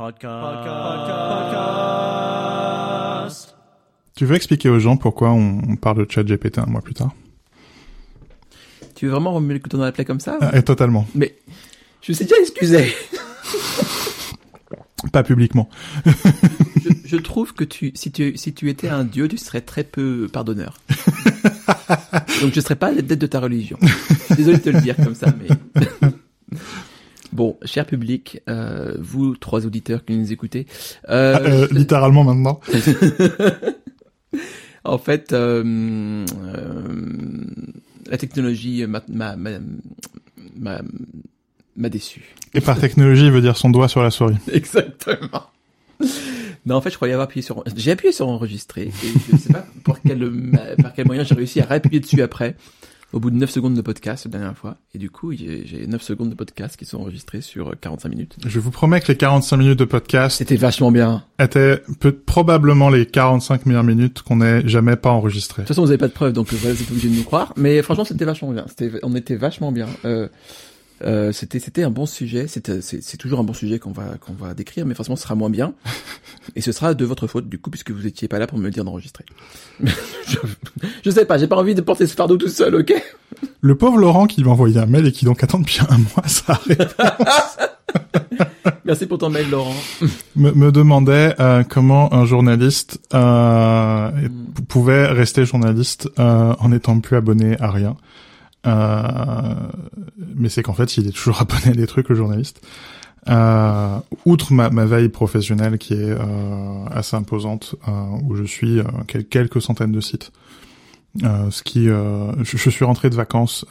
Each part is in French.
Podcast. Tu veux expliquer aux gens pourquoi on, parle de chat GPT un mois plus tard? Tu veux vraiment remuer le couteau dans la plaie comme ça? Ah, Et totalement. Mais je sais déjà excusé. Pas publiquement. je, je trouve que tu, si tu, si tu étais un dieu, tu serais très peu pardonneur. Donc je serais pas la tête de ta religion. Je suis Désolé de te le dire comme ça, mais. Bon, cher public, euh, vous trois auditeurs qui nous écoutez, euh, Ah, euh, littéralement maintenant. en fait, euh, euh, la technologie m'a m'a m'a m'a- m'a déçu. Et par technologie, il veut dire son doigt sur la souris. Exactement. Non, en fait, je croyais avoir appuyé sur. J'ai appuyé sur enregistrer. Et je ne sais pas pour quel, ma- par quel moyen j'ai réussi à réappuyer dessus après, au bout de 9 secondes de podcast la dernière fois. Et du coup, j'ai j'ai 9 secondes de podcast qui sont enregistrés sur 45 minutes. Je vous promets que les 45 minutes de podcast C'était vachement bien. étaient peu- probablement les 45 meilleures minutes qu'on ait jamais pas enregistrées. De toute façon, vous n'avez pas de preuves, donc vous n'êtes pas obligé de nous croire. Mais franchement, c'était vachement bien. C'était, on était vachement bien. Euh, euh, c'était, c'était un bon sujet. C'était, c'est, c'est toujours un bon sujet qu'on va, qu'on va décrire, mais forcément, ce sera moins bien. Et ce sera de votre faute, du coup, puisque vous étiez pas là pour me dire d'enregistrer. je, je sais pas, j'ai pas envie de porter ce fardeau tout seul, ok? Le pauvre Laurent qui m'a envoyé un mail et qui donc attend depuis un mois ça arrive, Merci pour ton mail, Laurent. me, me demandait euh, comment un journaliste euh, Mm. p- pouvait rester journaliste euh, en n'étant plus abonné à rien. Euh, mais c'est qu'en fait, il est toujours abonné à des trucs, le journaliste. Euh, outre ma, veille professionnelle qui est euh, assez imposante, euh, où je suis euh, quel- quelques centaines de sites. Ce qui, je, je suis rentré de vacances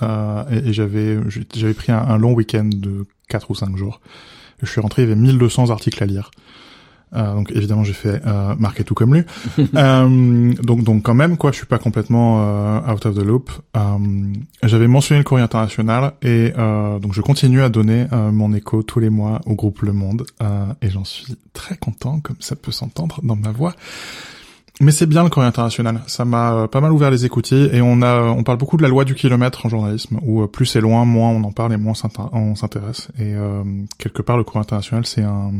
et, et j'avais j'avais pris un, un long week-end de 4 ou 5 jours. Je suis rentré, il y avait 1200 articles à lire. Euh, donc évidemment j'ai fait euh, marquer tout comme lui. Euh, donc donc quand même quoi, je suis pas complètement euh, out of the loop. Euh, J'avais mentionné le courrier international et euh, donc je continue à donner euh, mon écho tous les mois au groupe Le Monde euh, et j'en suis très content comme ça peut s'entendre dans ma voix. Mais c'est bien le courrier international, ça m'a euh, pas mal ouvert les écoutilles et on a on parle beaucoup de la loi du kilomètre en journalisme où euh, plus c'est loin, moins on en parle et moins on s'intéresse et euh, quelque part le courrier international c'est un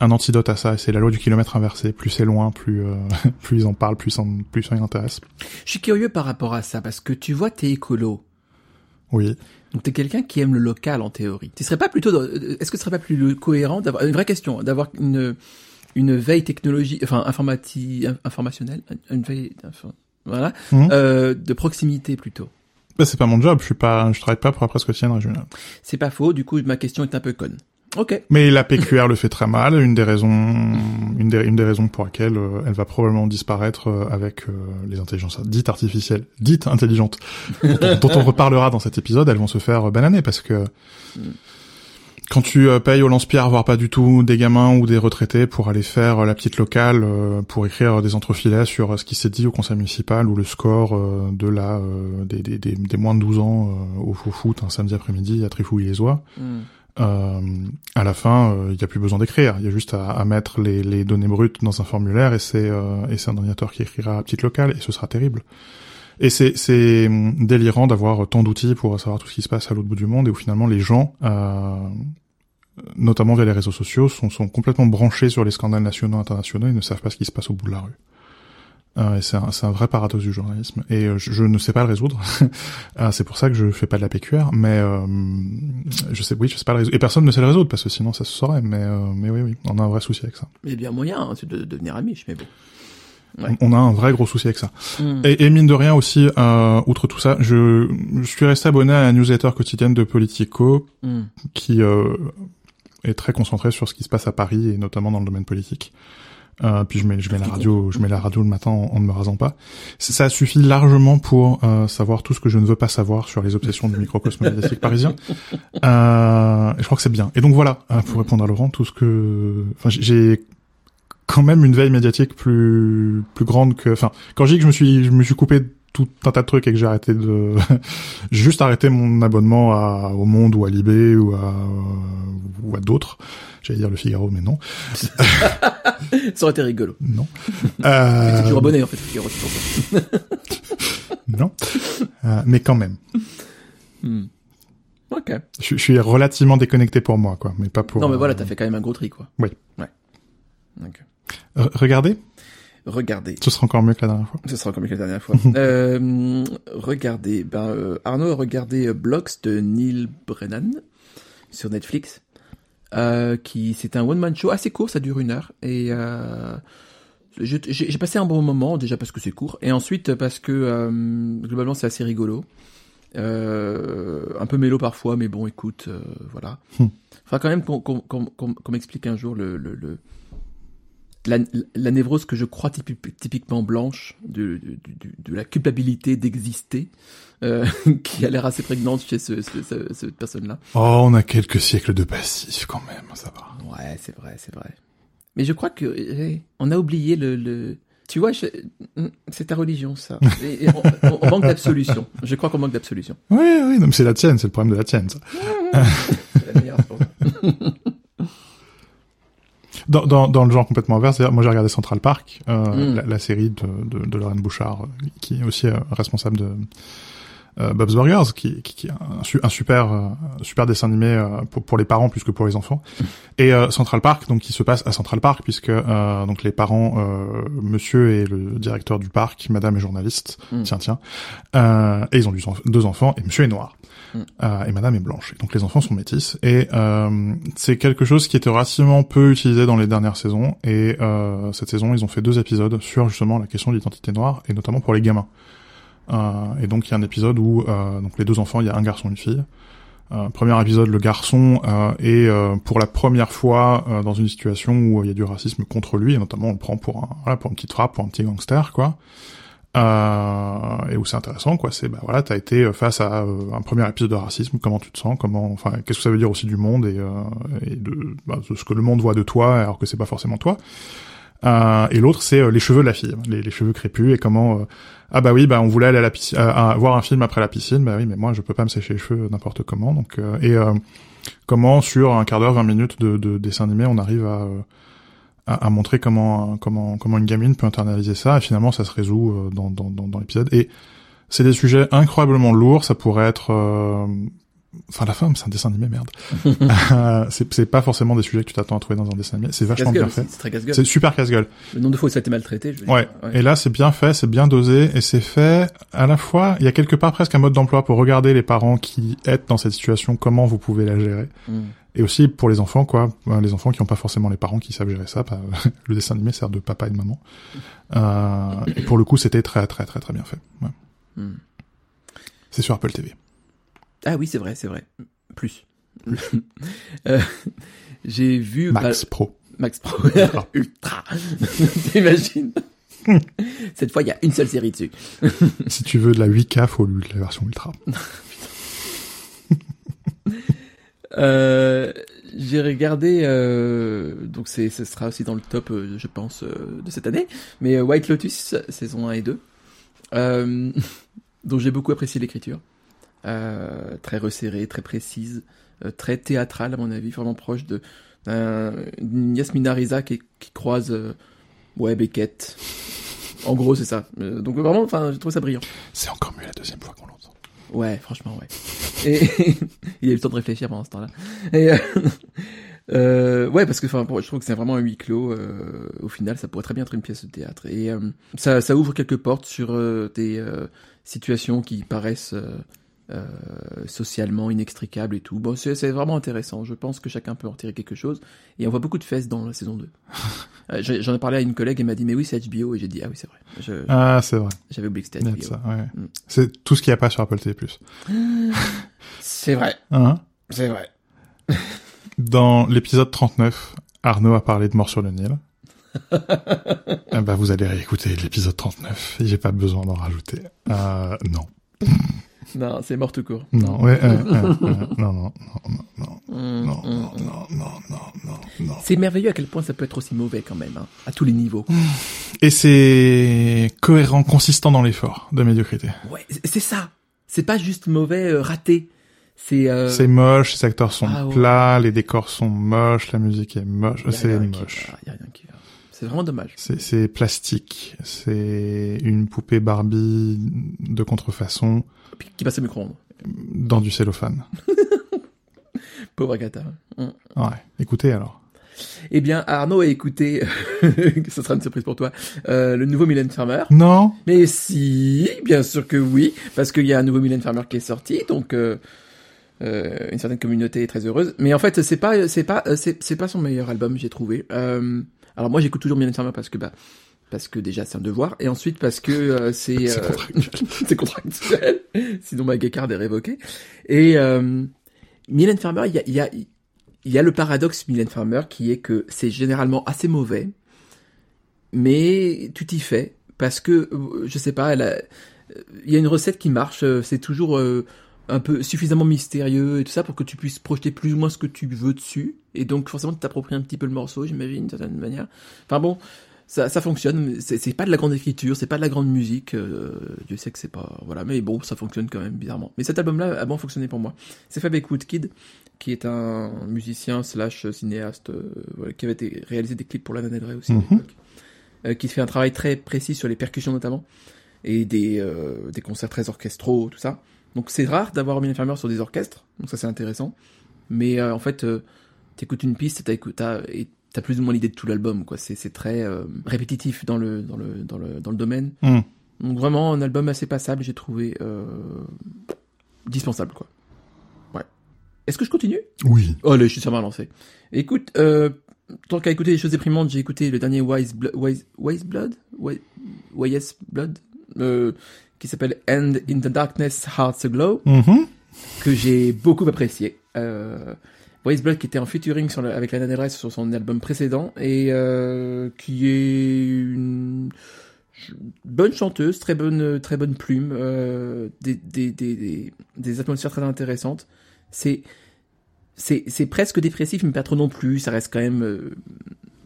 un antidote à ça, c'est la loi du kilomètre inversé. Plus c'est loin, plus euh, plus ils en parlent, plus ça, plus ça les intéresse. Je suis curieux par rapport à ça, parce que tu vois, t'es écolo. Oui. Donc t'es quelqu'un qui aime le local en théorie. Tu serais pas plutôt, est-ce que ce serait pas plus cohérent d'avoir une vraie question, d'avoir une une veille technologie, enfin informati, informationnelle, une veille, info- voilà, Mhm. euh, de proximité plutôt? Bah, c'est pas mon job, je suis pas, je travaille pas pour la presse quotidienne régionale. C'est pas faux. Du coup, ma question est un peu conne. Ok. Mais la PQR le fait très mal. Une des raisons, une des, une des raisons pour laquelle euh, elle va probablement disparaître euh, avec euh, les intelligences dites artificielles, dites intelligentes, dont, on- dont on reparlera dans cet épisode. Elles vont se faire bananer parce que quand tu payes au lance-pierre, voire pas du tout, des gamins ou des retraités pour aller faire la petite locale, pour écrire des entrefilets sur ce qui s'est dit au conseil municipal ou le score de la des, des, des, des moins de 12 ans au, au foot un samedi après-midi à Trifouille-les-Oies, Hmm. Euh, à la fin, il n'y a plus besoin d'écrire. Il y a juste à, mettre les, données brutes dans un formulaire et c'est euh, et c'est un ordinateur qui écrira à petite locale et ce sera terrible. Et c'est hum, délirant d'avoir tant d'outils pour savoir tout ce qui se passe à l'autre bout du monde et où finalement les gens, euh, notamment via les réseaux sociaux, sont, complètement branchés sur les scandales nationaux, internationaux et ne savent pas ce qui se passe au bout de la rue. Euh, c'est un, un vrai paradoxe du journalisme. Et euh, je, je ne sais pas le résoudre. Euh, c'est pour ça que je fais pas de la PQR. Mais euh, je sais, oui, je sais pas le résoudre. Et personne ne sait le résoudre parce que sinon ça se saurait. Mais, euh, mais oui, oui, on a un vrai souci avec ça. Il y a bien moyen hein, de, de devenir amiche, mais bon. Ouais. On on a un vrai gros souci avec ça. Hmm. Et, et mine de rien aussi, euh, outre tout ça, je, je suis resté abonné à la newsletter quotidienne de Politico Hmm. qui euh, est très concentrée sur ce qui se passe à Paris et notamment dans le domaine politique. Euh, puis je mets, je mets la radio, je mets la radio le matin en, en ne me rasant pas. Ça suffit largement pour euh, savoir tout ce que je ne veux pas savoir sur les obsessions du microcosme médiatique parisien. Euh, je crois que c'est bien. Et donc voilà, euh, pour répondre à Laurent, tout ce que, enfin, j'ai- j'ai quand même une veille médiatique plus plus grande que, enfin, quand je dis que je me suis, je me suis coupé tout un tas de trucs et que j'ai arrêté de, juste arrêté mon abonnement à, au Monde ou à Libé ou à ou à d'autres. J'allais dire le Figaro, mais non, Ça aurait été rigolo. non. Mais Euh, T'es toujours abonné en fait. Figaro, c'est pour ça. non, Euh, mais quand même. Hmm. Ok. Je, je suis relativement déconnecté pour moi, quoi, mais pas pour. Non, mais voilà, euh, t'as fait quand même un gros tri, quoi. Oui. Ouais. Regardez, Regardez. ce sera encore mieux que la dernière fois. Ce sera comme la dernière fois. euh, regardez, ben, euh, Arnaud a regardé euh, Blocks de Neil Brennan sur Netflix, euh, qui c'est un one man show assez court, ça dure une heure et j'ai passé un bon moment déjà parce que c'est court et ensuite parce que globalement c'est assez rigolo, un peu mélo parfois, mais bon, écoute, voilà. Hmm. Faudra quand même qu'on qu'on m'explique un jour le, le, le la, la névrose que je crois typi- typiquement blanche de, de, de- de la culpabilité d'exister, euh, qui a l'air assez prégnante chez ce, ce- ce- cette personne-là. Oh, on a quelques siècles de passif quand même, ça va. Ouais, c'est vrai, c'est vrai. Mais je crois que eh, on a oublié le, le... tu vois, je- c'est ta religion ça. Et- et on, manque d'absolution. Je crois qu'on manque d'absolution. Oui, oui, non, mais c'est la tienne, c'est le problème de la tienne. Ça. C'est la meilleure, c'est pour ça. Dans, dans, dans le genre complètement inverse, moi j'ai regardé Central Park, euh, Mm. la, la série de, de, de Lorraine Bouchard, euh, qui est aussi euh, responsable de Bob's Burgers, qui, qui, qui est un, un super euh, super dessin animé euh, pour, pour les parents plus que pour les enfants. Et euh, Central Park, donc qui se passe à Central Park, puisque euh, donc les parents, euh, Monsieur et le directeur du parc, Madame est journaliste, Mm. tiens tiens, euh, et ils ont deux, enf- deux enfants, et Monsieur est noir. Mm. Euh, et Madame est blanche. Et donc les enfants sont métis. Et euh, c'est quelque chose qui était relativement peu utilisé dans les dernières saisons. Et euh, cette saison, ils ont fait deux épisodes sur justement la question de l'identité noire, et notamment pour les gamins. Euh, et donc il y a un épisode où euh, donc les deux enfants, il y a un garçon et une fille. Euh, premier épisode, le garçon est pour la première fois dans une situation où il y a du racisme contre lui, et notamment on le prend pour un voilà pour une petite frappe, pour un petit gangster quoi. Euh, et où c'est intéressant quoi, c'est bah voilà, t'as été face à un premier épisode de racisme, comment tu te sens, comment, enfin qu'est-ce que ça veut dire aussi du monde et, euh, et de, bah, de ce que le monde voit de toi alors que c'est pas forcément toi. Et l'autre c'est les cheveux de la fille, les, les cheveux crépus et comment ah bah oui bah on voulait aller à la piscine, à voir un film après la piscine, bah oui mais moi je peux pas me sécher les cheveux n'importe comment donc euh, et euh, comment sur un quart d'heure, 20 minutes de, de dessin animé on arrive à, euh, à à montrer comment comment comment une gamine peut internaliser ça et finalement ça se résout euh, dans dans dans, l'épisode. Et c'est des sujets incroyablement lourds, ça pourrait être euh, Enfin, la femme, c'est un dessin animé, merde. Euh, c'est pas forcément des sujets que tu t'attends à trouver dans un dessin animé. C'est vachement bien fait. C'est très casse-gueule. C'est super casse-gueule. Le nombre de fois où ça a été maltraité, je veux Ouais. dire. Et là, c'est bien fait, c'est bien dosé, et c'est fait à la fois. Il y a quelque part presque un mode d'emploi pour regarder les parents qui êtes dans cette situation, comment vous pouvez la gérer, Mm. et aussi pour les enfants, quoi. Euh, Les enfants qui n'ont pas forcément les parents qui savent gérer ça. Bah, le dessin animé sert de papa et de maman. Euh, et pour le coup, c'était très, très, très, très bien fait. Ouais. Mm. C'est sur Apple TV. Ah oui, c'est vrai, c'est vrai. Plus. Euh, J'ai vu Max bah, Pro. Max Pro Ultra. T'imagines Cette fois, il y a une seule série dessus. si tu veux de la 8K, faut la version ultra. Euh, j'ai regardé, euh, donc c'est, ce sera aussi dans le top, je pense, de cette année. Mais White Lotus, saison 1 et 2, euh, dont j'ai beaucoup apprécié l'écriture. Euh, très resserrée, très précise, euh, très théâtrale à mon avis, vraiment proche de d'un- d'une Yasmina Reza qui, qui croise euh, ouais Beckett. En gros, c'est ça. Donc vraiment, enfin, je trouve ça brillant. C'est encore mieux la deuxième fois qu'on l'entend. Ouais, franchement, ouais. Et il a eu le temps de réfléchir pendant ce temps-là. Et euh, euh, ouais, parce que enfin, je trouve que c'est vraiment un huis clos. euh, au final, ça pourrait très bien être une pièce de théâtre. Et ça, ça ouvre quelques portes sur des situations qui paraissent euh, socialement inextricables et tout. Bon, c'est vraiment intéressant. Je pense que chacun peut en tirer quelque chose. Et on voit beaucoup de fesses dans la saison 2. Euh, J'en ai parlé à une collègue, elle m'a dit mais oui c'est HBO et j'ai dit ah oui c'est vrai. Je- Ah, c'est vrai. J'avais oublié que c'était HBO. ouais. Mm. C'est tout ce qu'il n'y a pas sur Apple TV+. C'est vrai, Hein? C'est vrai. Dans l'épisode 39, Arnaud a parlé de Mort sur le Nil. Eh ben, vous allez réécouter l'épisode 39. et J'ai pas besoin d'en rajouter. Euh, non. Non, c'est mort tout court. Non, ouais, euh, euh, euh, non, non, non, non, non, Hum, non, hum, non, non, non, non, non. C'est merveilleux à quel point ça peut être aussi mauvais quand même, hein, à tous les niveaux. Et c'est cohérent, consistant dans l'effort de médiocrité. Ouais, c'est- ça. C'est pas juste mauvais, euh, raté. C'est euh, C'est moche, les acteurs sont Ah ouais. plats, les décors sont moches, la musique est moche, c'est moche. va, y a rien qui va. C'est vraiment dommage. C'est, c'est plastique, c'est une poupée Barbie de contrefaçon Qui passe au micro-ondes. dans du cellophane. Pauvre Agatha. Mm. Ouais. Écoutez alors. Eh bien, Arnaud a écouté, ce sera une surprise pour toi, euh, le nouveau Mylène Farmer. Non. Mais si, bien sûr que oui, parce qu'il y a un nouveau Mylène Farmer qui est sorti, donc euh, euh, une certaine communauté est très heureuse. Mais en fait, c'est pas, c'est pas, c'est, pas son meilleur album, j'ai trouvé. Alors moi, j'écoute toujours Mylène Farmer parce que bah, parce que déjà c'est un devoir, et ensuite parce que euh, c'est euh, contractuel. c'est contractuel, sinon ma gay card est révoquée. Et euh, Mylène Farmer, il y a, il y a y a le paradoxe Mylène Farmer qui est que c'est généralement assez mauvais, mais tu t'y fais parce que euh, je sais pas, il y a une recette qui marche, euh, c'est toujours euh, un peu suffisamment mystérieux et tout ça pour que tu puisses projeter plus ou moins ce que tu veux dessus et donc forcément tu t'appropries un petit peu le morceau, j'imagine d'une certaine manière. Enfin bon, ça, ça fonctionne, c'est pas de la grande écriture, c'est pas de la grande musique, euh, Dieu sait que c'est pas voilà, mais bon, ça fonctionne quand même bizarrement. Mais cet album-là a bon fonctionné pour moi. C'est avec Woodkid, qui est un musicien slash cinéaste euh, qui avait été réalisé des clips pour Lana Del Rey aussi l'époque, euh, qui fait un travail très précis sur les percussions notamment et des euh, des concerts très orchestraux, tout ça. Donc c'est rare d'avoir Mylène Farmer sur des orchestres, donc ça c'est intéressant. Mais euh, en fait, euh, t'écoutes une piste, t'as- et t'as plus ou moins l'idée de tout l'album, quoi. C'est très euh, répétitif dans le dans le dans le dans le domaine. Hmm. Donc vraiment un album assez passable, j'ai trouvé euh, dispensable, quoi. Ouais. Est-ce que je continue? Oui. Oh là, je suis sûrement lancé. Écoute, euh, tant qu'à écouter des choses déprimantes, j'ai écouté le dernier Wise, Blo- Wise, Wise Blood, Wise, Wise Blood, euh, qui s'appelle End in the Darkness, Hearts Aglow, Mhm. que j'ai beaucoup apprécié. Euh, Blood qui était en featuring sur le- avec Lana Del Rey sur son album précédent et euh, qui est une bonne chanteuse, très bonne, très bonne plume, euh, des, des, des, atmosphères très intéressantes. C'est c'est c'est presque dépressif mais pas trop non plus. Ça reste quand même euh,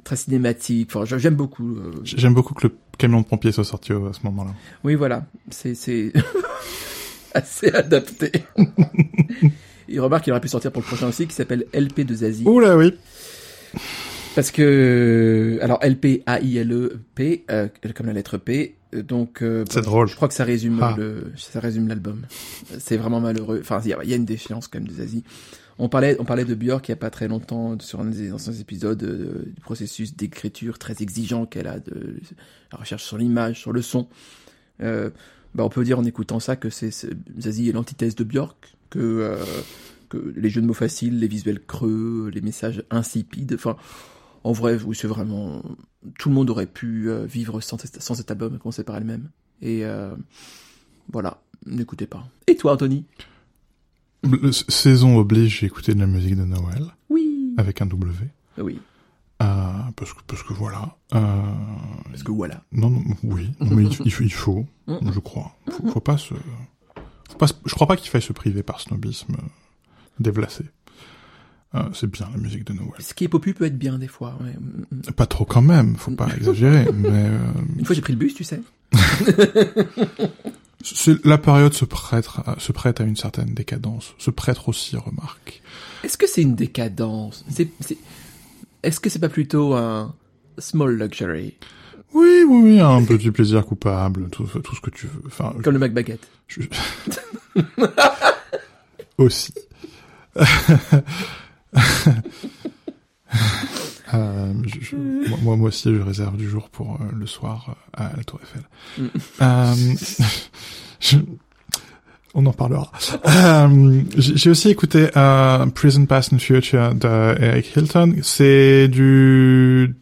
très cinématique. Enfin, j'aime beaucoup. euh, J'aime beaucoup que le camion de pompiers soit sorti à ce moment-là. oui, voilà. C'est, c'est assez adapté. Il remarque qu'il aurait pu sortir pour le prochain aussi, qui s'appelle LP de Zazie. Oula oui. Parce que, alors LP, A-I-L-E-P, euh, comme la lettre P, euh, donc, euh, C'est bon, drôle. Je crois que ça résume Ah. le, ça résume l'album. C'est vraiment malheureux. Enfin, il y, a- il y a une défiance quand même de Zazie. On parlait, on parlait de Björk il y a pas très longtemps sur un des anciens épisodes euh, du processus d'écriture très exigeant qu'elle a de la recherche sur l'image, sur le son. Euh, bah on peut dire en écoutant ça que c'est- Zazie est l'antithèse de Björk, que euh, que les jeux de mots faciles, les visuels creux, les messages insipides. Enfin, en vrai, oui, c'est vraiment tout le monde aurait pu euh, vivre sans, sans cet album, commencer par elle-même. Et euh, voilà, n'écoutez pas. Et toi, Anthony? Saison oblige, j'ai écouté de la musique de Noël Oui. avec un W. Oui. Euh, parce que parce que voilà. Euh, Parce que voilà. non, non, oui, non, mais il, il faut, il faut, Mm. je crois. Faut, faut pas se, pas je crois pas qu'il faille se priver par snobisme euh, déplacé. Euh, c'est bien la musique de Noël. Ce qui est popu peut être bien des fois. ouais. Mm, mm. Pas trop quand même, faut pas exagérer, mais euh, Une fois, j'ai pris le bus, tu sais. la période se prête, à, se prête à une certaine décadence, se prête aussi, remarque. Est-ce que c'est une décadence? C'est, c'est... Est-ce que c'est pas plutôt un small luxury? Oui, oui, oui, un petit plaisir coupable, tout, tout ce que tu veux. Enfin, Comme le McBaguette. je- aussi. Euh, je- je- moi- aussi, je réserve du jour pour euh, le soir euh, à la Tour Eiffel. Mm. Je- on en parlera. J'ai aussi écouté Prison Past and Future de Eric Hilton. C'est du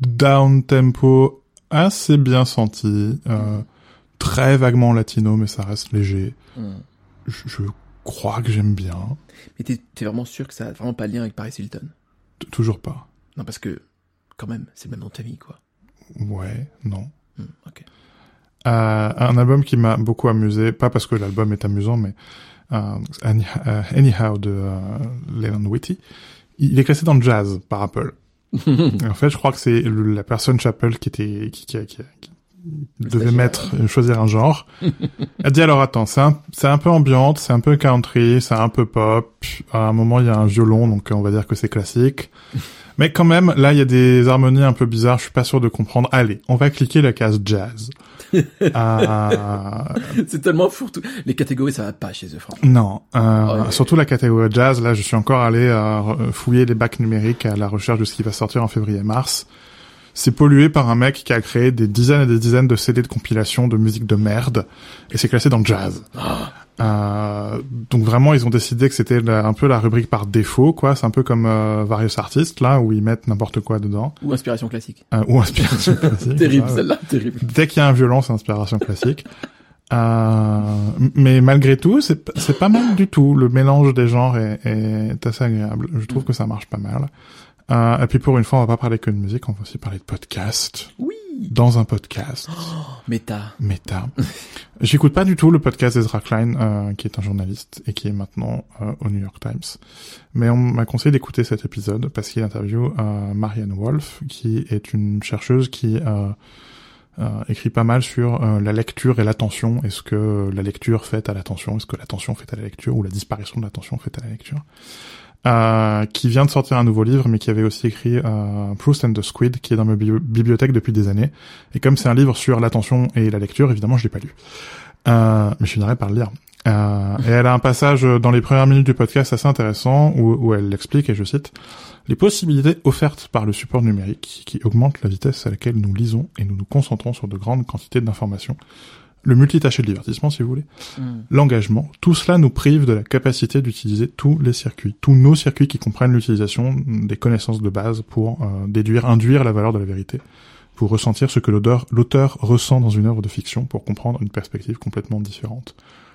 down tempo assez bien senti, euh, très vaguement latino, mais ça reste léger. Mm. Je, je crois que j'aime bien. Mais t'es, vraiment sûr que ça a vraiment pas de lien avec Paris Hilton? T- Toujours pas. Non, parce que, quand même, c'est le même nom de famille, quoi. Ouais, non. Mm, ok. Euh, un album qui m'a beaucoup amusé, pas parce que l'album est amusant, mais euh, Any- Anyhow de Leland Whitty. Il est classé dans le jazz par Apple. En fait, je crois que c'est la personne chez Apple qui était qui, qui, qui- qui devait mettre euh, choisir un genre. Elle dit alors attends, c'est un c'est un peu ambiante, c'est un peu country, c'est un peu pop. À un moment, il y a un violon, donc on va dire que c'est classique. Mais quand même, là, il y a des harmonies un peu bizarres. Je suis pas sûr de comprendre. Allez, on va cliquer la case jazz. Euh, C'est tellement fourre-tout. Les catégories, ça va pas chez eux, franchement. non, euh, Ouais. surtout la catégorie jazz. Là, je suis encore allé euh, fouiller les bacs numériques à la recherche de ce qui va sortir en février-mars. C'est pollué par un mec qui a créé des dizaines et des dizaines de CD de compilation de musique de merde, et c'est classé dans le jazz. Euh, donc vraiment, ils ont décidé que c'était un peu la rubrique par défaut, quoi. C'est un peu comme euh, Various Artists, là, où ils mettent n'importe quoi dedans. Ou inspiration classique. Euh, ou inspiration classique. Terrible, celle-là, terrible. Dès qu'il y a un violon, c'est inspiration classique. Euh, mais malgré tout, c'est pas mal du tout. Le mélange des genres est, est assez agréable. Je trouve que ça marche pas mal. Euh, et puis pour une fois, on va pas parler que de musique, on va aussi parler de podcast. Oui. Dans un podcast, Méta. méta. J'écoute pas du tout le podcast d'Ezra Klein, euh, qui est un journaliste et qui est maintenant euh, au New York Times. Mais on m'a conseillé d'écouter cet épisode parce qu'il interview euh, Marianne Wolf, qui est une chercheuse qui euh, euh, écrit pas mal sur euh, la lecture et l'attention. Est-ce que la lecture fait à l'attention? Est-ce que l'attention fait à la lecture? Ou la disparition de l'attention fait à la lecture? Euh, qui vient de sortir un nouveau livre, mais qui avait aussi écrit euh, Proust and the Squid, qui est dans ma bibli- bibliothèque depuis des années. Et comme c'est un livre sur l'attention et la lecture, évidemment, je l'ai pas lu. Euh, mais je finirai par le lire. Euh, et elle a un passage dans les premières minutes du podcast assez intéressant où, elle explique, et je cite, les possibilités offertes par le support numérique qui augmentent la vitesse à laquelle nous lisons et nous nous concentrons sur de grandes quantités d'informations. Le multitâché de divertissement, si vous voulez Hmm. l'engagement, tout cela nous prive de la capacité d'utiliser tous les circuits, tous nos circuits qui comprennent l'utilisation des connaissances de base pour euh, déduire, induire la valeur de la vérité, pour ressentir ce que l'auteur, ressent dans une œuvre de fiction, pour comprendre une perspective complètement différente.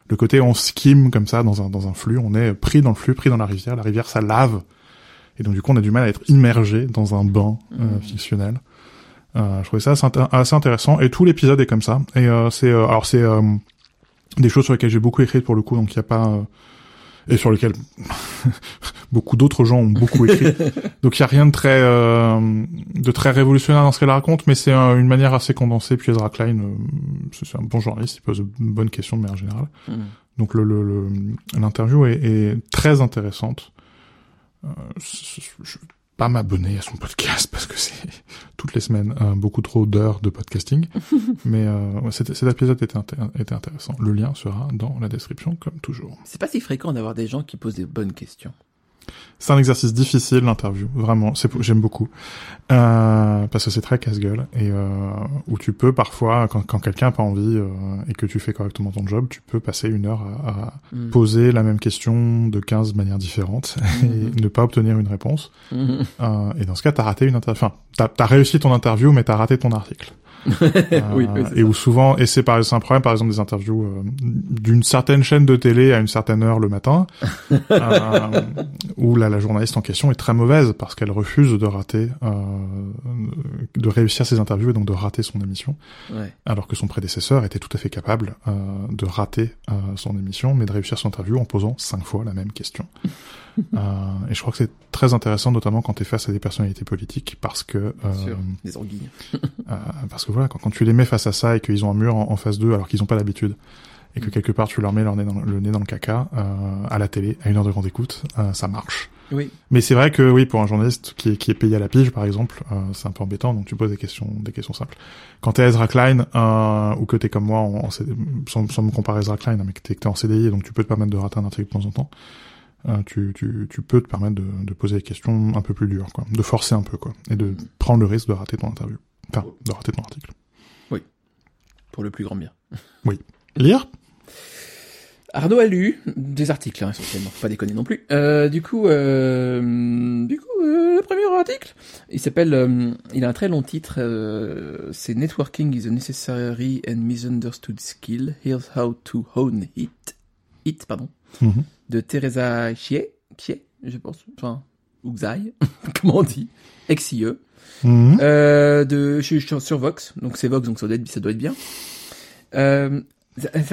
Le côté on skim comme ça dans un, dans un flux, on est pris dans le flux, pris dans la rivière, la rivière ça lave, et donc du coup on a du mal à être immergé dans un bain euh, Mhm. fictionnel. Euh, je trouvais ça assez, intér- assez intéressant et tout l'épisode est comme ça. Et euh, c'est euh, alors c'est euh, des choses sur lesquelles j'ai beaucoup écrit pour le coup, donc il y a pas euh, et sur lesquelles beaucoup d'autres gens ont beaucoup écrit. donc il y a rien de très euh, de très révolutionnaire dans ce qu'elle raconte, mais c'est euh, une manière assez condensée. Puis Ezra Klein, euh, c'est un bon journaliste, il pose une bonne question de manière générale. Hmm. Donc le le- le- l'interview est, est très intéressante. Euh, je pas m'abonner à son podcast parce que c'est toutes les semaines euh, beaucoup trop d'heures de podcasting. Mais euh, cet, cet épisode était, était intéressant. Le lien sera dans la description comme toujours. C'est pas si fréquent d'avoir des gens qui posent des bonnes questions. C'est un exercice difficile l'interview, vraiment. C'est j'aime beaucoup euh, parce que c'est très casse-gueule et euh, où tu peux parfois quand, quand quelqu'un a pas envie euh, et que tu fais correctement ton job, tu peux passer une heure à, à Hmm. poser la même question de 15 manières différentes et ne pas obtenir une réponse. Euh, et dans ce cas, t'as raté une interview. Enfin, t'as as réussi ton interview, mais t'as raté ton article. Euh, oui, oui, c'est et où souvent, et c'est par un problème, par exemple, des interviews euh, d'une certaine chaîne de télé à une certaine heure le matin, euh, où là, la journaliste en question est très mauvaise parce qu'elle refuse de rater, euh, de réussir ses interviews et donc de rater son émission, Ouais. alors que son prédécesseur était tout à fait capable euh, de rater euh, son émission, mais de réussir son interview en posant cinq fois la même question. Euh, et je crois que c'est très intéressant, notamment quand tu es face à des personnalités politiques, parce que euh. Des anguilles. euh, parce que voilà, quand, quand tu les mets face à ça et qu'ils ont un mur en, en face d'eux alors qu'ils ont pas l'habitude, et que Mm. quelque part tu leur mets leur nez dans, le nez dans le caca, euh, à la télé, à une heure de grande écoute, euh, ça marche. Oui. Mais c'est vrai que oui, pour un journaliste qui est, qui est payé à la pige, par exemple, euh, c'est un peu embêtant, donc tu poses des questions, des questions simples. Quand t'es Ezra Klein, euh, ou que t'es comme moi, en, en CD sans, sans me comparer à Ezra Klein, hein, mais que t'es que t'es en CDI, donc tu peux te permettre de rater un article de temps en temps, euh, tu, tu, tu peux te permettre de, de poser des questions un peu plus dures, quoi, de forcer un peu, quoi, et de prendre le risque de rater ton interview, enfin, de rater ton article. Pour le plus grand bien. Lire? Arnaud a lu des articles, hein, essentiellement. Faut pas déconner non plus. Euh, du coup, euh, du coup, le premier article, il s'appelle, il a un très long titre. c'est Networking is a necessary and misunderstood skill. Here's how to hone it. Pardon. Mhm. De Teresa Chie, Chie, je pense. Enfin, ou Xai, comment on dit. XIE. Mhm. Euh, de, je, sur Vox, donc c'est Vox, donc ça doit être, ça doit être bien. Euh,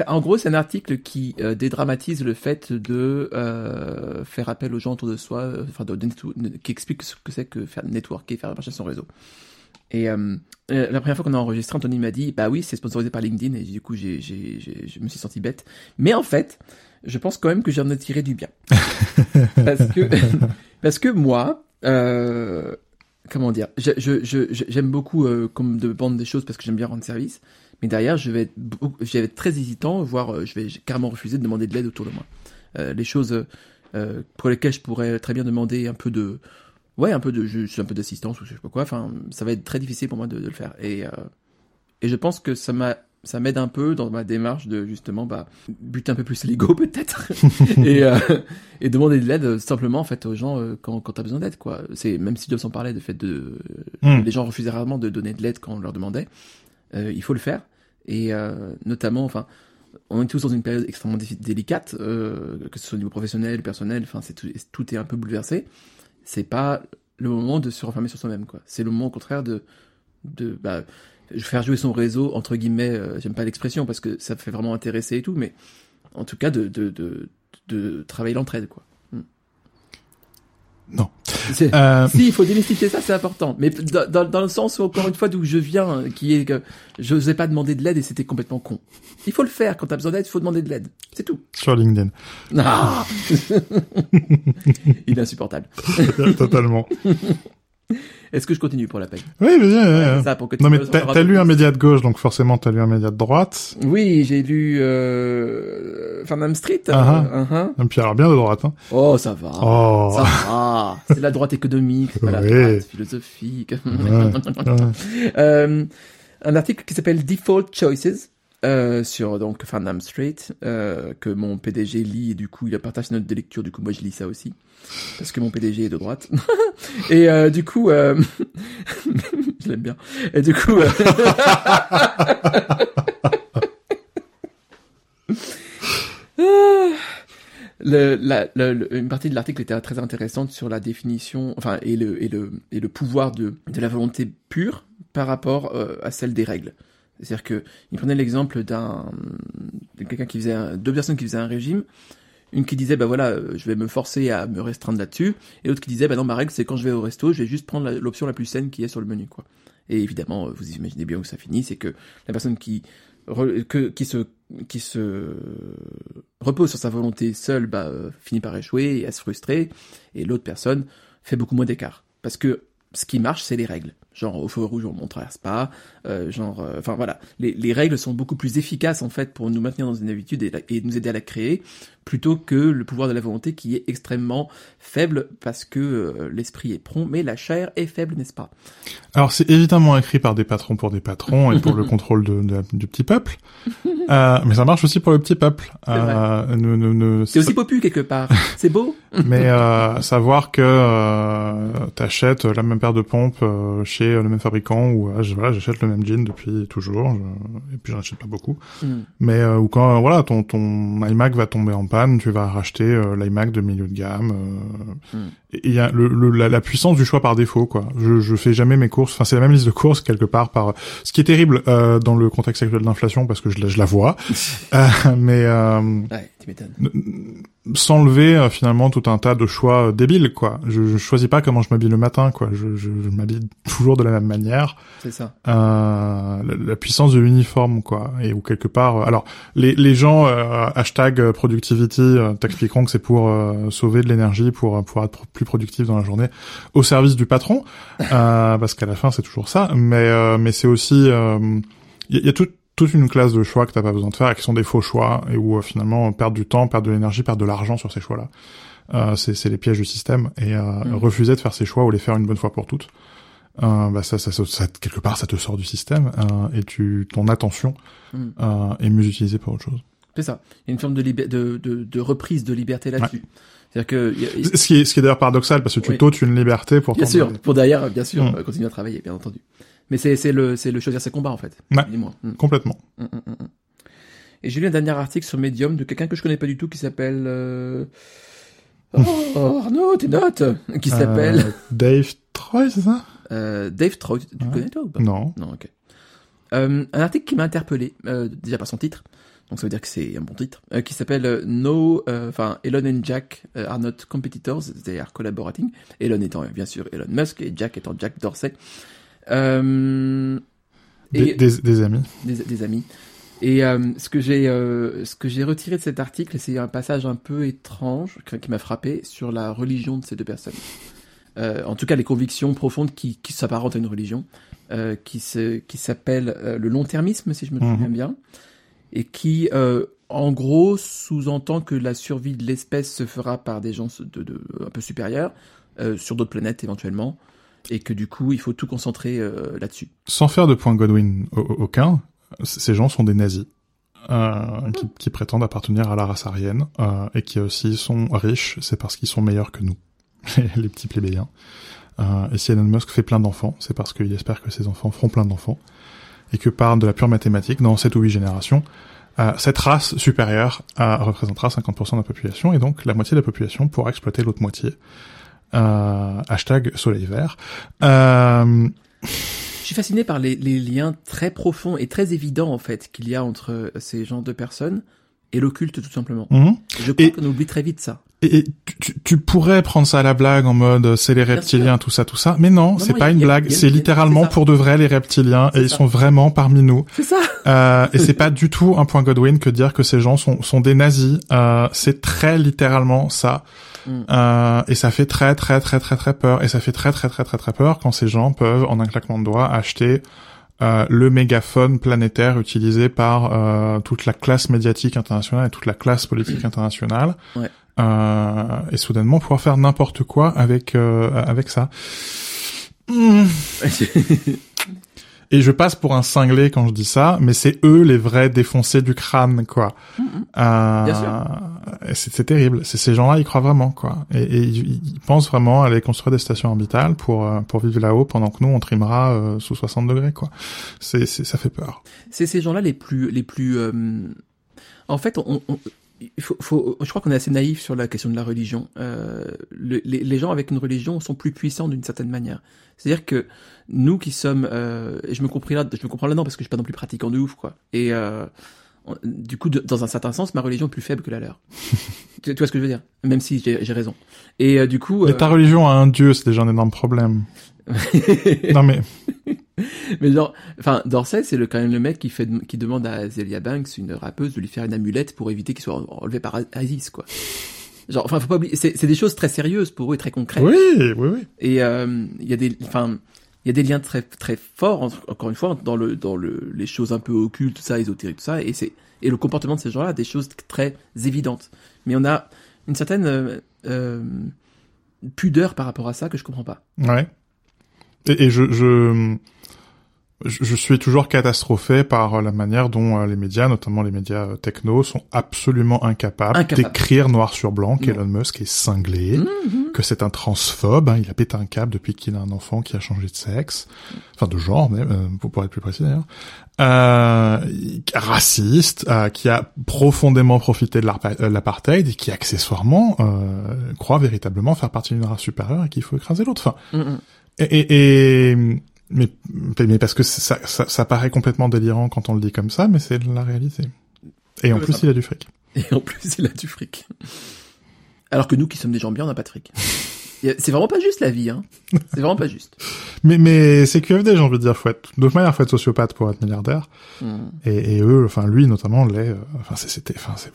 en gros, c'est un article qui euh, dédramatise le fait de euh, faire appel aux gens autour de soi, euh, enfin, de, de- qui explique ce que c'est que faire networker, faire marcher son réseau. Et la première fois qu'on a enregistré, Anthony m'a dit, bah oui, c'est sponsorisé par LinkedIn, et du coup, j'ai- je me suis senti bête. Mais en fait, je pense quand même que j'en ai tiré du bien. parce que, parce que moi, euh, comment dire, je, je, je- je- j'aime beaucoup euh, comme de vendre des choses parce que j'aime bien rendre service, mais derrière, je vais être, je vais être très hésitant, voire euh, je vais carrément refuser de demander de l'aide autour de moi. Les choses pour lesquelles je pourrais très bien demander un peu de, ouais, un peu de, juste un peu d'assistance ou je sais pas quoi. Enfin, ça va être très difficile pour moi de, de le faire. Et et je pense que ça m'a ça m'aide un peu dans ma démarche de justement bah buter un peu plus l'ego peut-être et euh, et demander de l'aide euh, simplement en fait aux gens euh, quand quand t'as besoin d'aide quoi. C'est même s'ils doivent s'en parler de fait de Hmm. les gens refusaient rarement de donner de l'aide quand on leur demandait euh, il faut le faire. Et notamment enfin on est tous dans une période extrêmement dé- délicate que ce soit au niveau professionnel personnel enfin c'est tout, tout est un peu bouleversé. C'est pas le moment de se renfermer sur soi-même quoi. C'est le moment au contraire de de bah, faire jouer son réseau entre guillemets euh, j'aime pas l'expression parce que ça fait vraiment intéresser et tout mais en tout cas de de de, de travailler l'entraide quoi Hmm. Non. Euh, si il faut démystifier ça c'est important mais dans, dans, dans le sens encore une fois d'où je viens qui est que je n'osais pas demander de l'aide et c'était complètement con il faut le faire quand t'as besoin d'aide il faut demander de l'aide c'est tout sur LinkedIn. ah il est insupportable Totalement. Est-ce que je continue pour la peine Oui, vas-y. ouais, ça pour que Non, mais t'as lu un média de gauche, donc forcément t'as lu un média de droite. oui j'ai lu euh... Farnham Street Ah euh, uh-huh. Et puis alors bien de droite. Hein. oh ça va Oh. Ça va, c'est la droite économique, c'est pas la droite philosophique. Ouais, ouais. Euh, un article qui s'appelle Default Choices euh, sur donc Farnham Street euh, que mon PDG lit et du coup il partage ses notes de lecture. Du coup moi je lis ça aussi parce que mon PDG est de droite. et euh, du coup euh, je l'aime bien. Et du coup euh, le, le- une partie de l'article était très intéressante sur la définition, enfin, et le, et le, et le pouvoir de, de la volonté pure par rapport à celle des règles. C'est-à-dire que il prenait l'exemple d'un de quelqu'un qui faisait deux personnes qui faisaient un régime, une qui disait bah voilà euh, je vais me forcer à me restreindre là-dessus, et l'autre qui disait bah non ma règle c'est quand je vais au resto je vais juste prendre l'option la plus saine qui est sur le menu quoi. Et évidemment euh, vous imaginez bien où ça finit, c'est que la personne qui que, qui se qui se repose sur sa volonté seule bah, euh, finit par échouer et à se frustrer. Et l'autre personne fait beaucoup moins d'écart. Parce que ce qui marche c'est les règles genre au feu rouge on ne traverse pas euh, genre euh, enfin voilà. Les, les règles sont beaucoup plus efficaces en fait pour nous maintenir dans une habitude et, et nous aider à la créer plutôt que le pouvoir de la volonté qui est extrêmement faible parce que euh, l'esprit est prompt mais la chair est faible n'est-ce pas? Alors c'est évidemment écrit par des patrons pour des patrons et pour le contrôle de, de- du petit peuple. Euh, mais ça marche aussi pour le petit peuple. C'est aussi popu quelque part. C'est beau. Mais savoir que t'achètes la même paire de pompes euh, chez le même fabricant ou euh, je- voilà j'achète le même jean depuis toujours je- et puis j'en achète pas beaucoup. Hmm. Mais euh, ou quand euh, voilà ton ton iMac va tomber en panne, tu vas racheter euh, l'iMac de milieu de gamme. euh, Mm. Il y a le, le- la, la puissance du choix par défaut quoi. Je je fais jamais mes courses. Enfin c'est la même liste de courses quelque part par. Ce qui est terrible euh, dans le contexte actuel d'inflation parce que je, la- je la vois. Euh, mais euh, ouais s'enlever euh, finalement tout un tas de choix euh, débiles quoi. Je, je choisis pas comment je m'habille le matin quoi. Je, je, je m'habille toujours de la même manière. c'est ça Euh, la, la puissance de l'uniforme quoi. Et ou quelque part. alors les les gens euh, hashtag productivity t'expliqueront que c'est pour sauver de l'énergie pour pour être plus productif dans la journée au service du patron euh, parce qu'à la fin c'est toujours ça. Mais euh, mais c'est aussi il y, a- y a tout toute une classe de choix que t'as pas besoin de faire et qui sont des faux choix et où euh, finalement perdre du temps, perdre de l'énergie, perdre de l'argent sur ces choix-là. Euh, c'est c'est les pièges du système et euh, Mm. refuser de faire ces choix ou les faire une bonne fois pour toutes. Euh, bah ça, ça, ça, ça- quelque part, ça te sort du système euh, et tu ton attention Mm. euh, est mieux utilisée pour autre chose. C'est ça. Il y a une forme de, libé- de, de, de reprise de liberté là-dessus. C'est-à-dire que, y a- Ce qui est, ce qui est d'ailleurs paradoxal parce que tu Oui. t'ôtes une liberté pour bien sûr, pour derrière, bien sûr, Mm. euh, continuer à travailler, bien entendu. Mais c'est c'est le c'est le choisir ses combats en fait. Ouais. Dis-moi. Mm, complètement. mm. Et j'ai lu un dernier article sur Medium de quelqu'un que je connais pas du tout qui s'appelle euh... oh, Arnaud, tes notes qui s'appelle Euh, Dave Troy, c'est ça? Euh, Dave Troy. Tu Ouais. connais toi ou pas? Non. Non, ok. Un article qui m'a interpellé, déjà par son titre, donc ça veut dire que c'est un bon titre, euh, qui s'appelle euh, No, euh, enfin Elon and Jack are not competitors, they are collaborating. Elon étant bien sûr Elon Musk et Jack étant Jack Dorsey. Euh, Des, et des, des amis. des, des amis. Et euh, ce que j'ai euh, ce que j'ai retiré de cet article, c'est un passage un peu étrange qui qui m'a frappé sur la religion de ces deux personnes. en tout cas les convictions profondes qui, qui s'apparentent à une religion, qui se, qui s'appelle le long-termisme, si je me souviens Mhm. bien, et qui, euh, en gros, sous-entend que la survie de l'espèce se fera par des gens de, de, un peu supérieurs, euh, sur d'autres planètes éventuellement, et que du coup, il faut tout concentrer euh, là-dessus. Sans faire de point Godwin au- au- aucun, ces gens sont des nazis. Euh, qui, qui prétendent appartenir à la race aryenne euh, et qui aussi sont riches, c'est parce qu'ils sont meilleurs que nous, les petits plébéiens. Euh, et si Elon Musk fait plein d'enfants, c'est parce qu'il espère que ses enfants feront plein d'enfants et que par de la pure mathématique, dans 7 ou 8 générations, euh, cette race supérieure euh, représentera 50% de la population et donc la moitié de la population pourra exploiter l'autre moitié. Euh, hashtag soleil vert. Euh, Je suis fasciné par les, les liens très profonds et très évidents, en fait, qu'il y a entre ces genres de personnes et l'occulte, tout simplement. mhm. Je crois Et- qu'on oublie très vite ça. Et, et tu, tu- pourrais prendre ça à la blague en mode euh, c'est les reptiliens, tout ça, tout ça. Mais non, Non, c'est pas y une y blague. C'est littéralement pour de vrai les reptiliens et ils sont vraiment parmi nous. C'est ça Euh, et c'est pas du tout un point Godwin que dire que ces gens sont, sont des nazis. Euh, c'est très littéralement ça. Mm. Euh, et ça fait très très très très très peur. Et ça fait très très très très très peur quand ces gens peuvent, en un claquement de doigts, acheter euh, le mégaphone planétaire utilisé par euh, toute la classe médiatique internationale et toute la classe politique internationale. Ouais. Euh, et soudainement pouvoir faire n'importe quoi avec euh, avec ça. Mm. Et je passe pour un cinglé quand je dis ça, mais c'est eux les vrais défoncés du crâne, quoi. Euh, sûr. et C'est terrible. C'est ces gens-là, ils croient vraiment, quoi. Et, et ils, ils pensent vraiment aller construire des stations orbitales pour euh, pour vivre là-haut pendant que nous on trimera euh, sous 60 degrés, quoi. C'est- ça fait peur. C'est ces gens-là les plus, les plus. euh, En fait, on, on- il faut, faut- je crois qu'on est assez naïf sur la question de la religion. Euh, le- les, gens avec une religion sont plus puissants d'une certaine manière. C'est-à-dire que nous qui sommes, euh, et je me comprends là, je me comprends là-dedans parce que je suis pas non plus pratiquant de ouf, quoi. Et euh, du coup, de- dans un certain sens, ma religion est plus faible que la leur. tu, tu vois ce que je veux dire? Même si j'ai raison. Et euh, du coup, Mais euh, ta religion a un dieu, c'est déjà un énorme problème. non mais Mais genre, enfin, Dorset, c'est le, quand même le mec qui fait, qui demande à Zelia Banks, une rappeuse, de lui faire une amulette pour éviter qu'il soit enlevé par Isis, quoi. Genre, enfin, faut pas oublier, c'est, c'est des choses très sérieuses pour eux et très concrètes. oui, oui, oui. Et euh, il y a des, enfin, il y a des liens très, très forts, en- encore une fois, dans le, dans le, les choses un peu occultes, tout ça, ésotériques, tout ça, et c'est, et le comportement de ces gens-là, des choses très évidentes. Mais on a une certaine euh, euh, pudeur par rapport à ça que je comprends pas. Ouais. Et, je, je suis toujours catastrophé par la manière dont euh, les médias, notamment les médias euh, techno, sont absolument incapables, d'écrire noir sur blanc qu'Elon Musk est cinglé, Mhm. que c'est un transphobe, hein, il a pété un câble depuis qu'il a un enfant qui a changé de sexe, enfin de genre euh, pour, être plus précis d'ailleurs, euh, raciste, euh, qui a profondément profité de euh, l'apartheid et qui accessoirement euh, croit véritablement faire partie d'une race supérieure et qu'il faut écraser l'autre. Enfin, Mhm. et, et, et- mais, mais parce que ça, ça, ça paraît complètement délirant quand on le dit comme ça, mais c'est la réalité. Et en plus, ça- il a du fric. Et en plus, il a du fric. Alors que nous qui sommes des gens bien, on n'a pas de fric. C'est vraiment pas juste la vie, hein. C'est vraiment pas juste. Mais, mais c'est QFD, j'ai envie de dire, faut être, de toute manière, faut être sociopathe pour être milliardaire. Hmm. Et, et eux, enfin, lui, notamment, l'est, euh, enfin, c'était, enfin, c'est,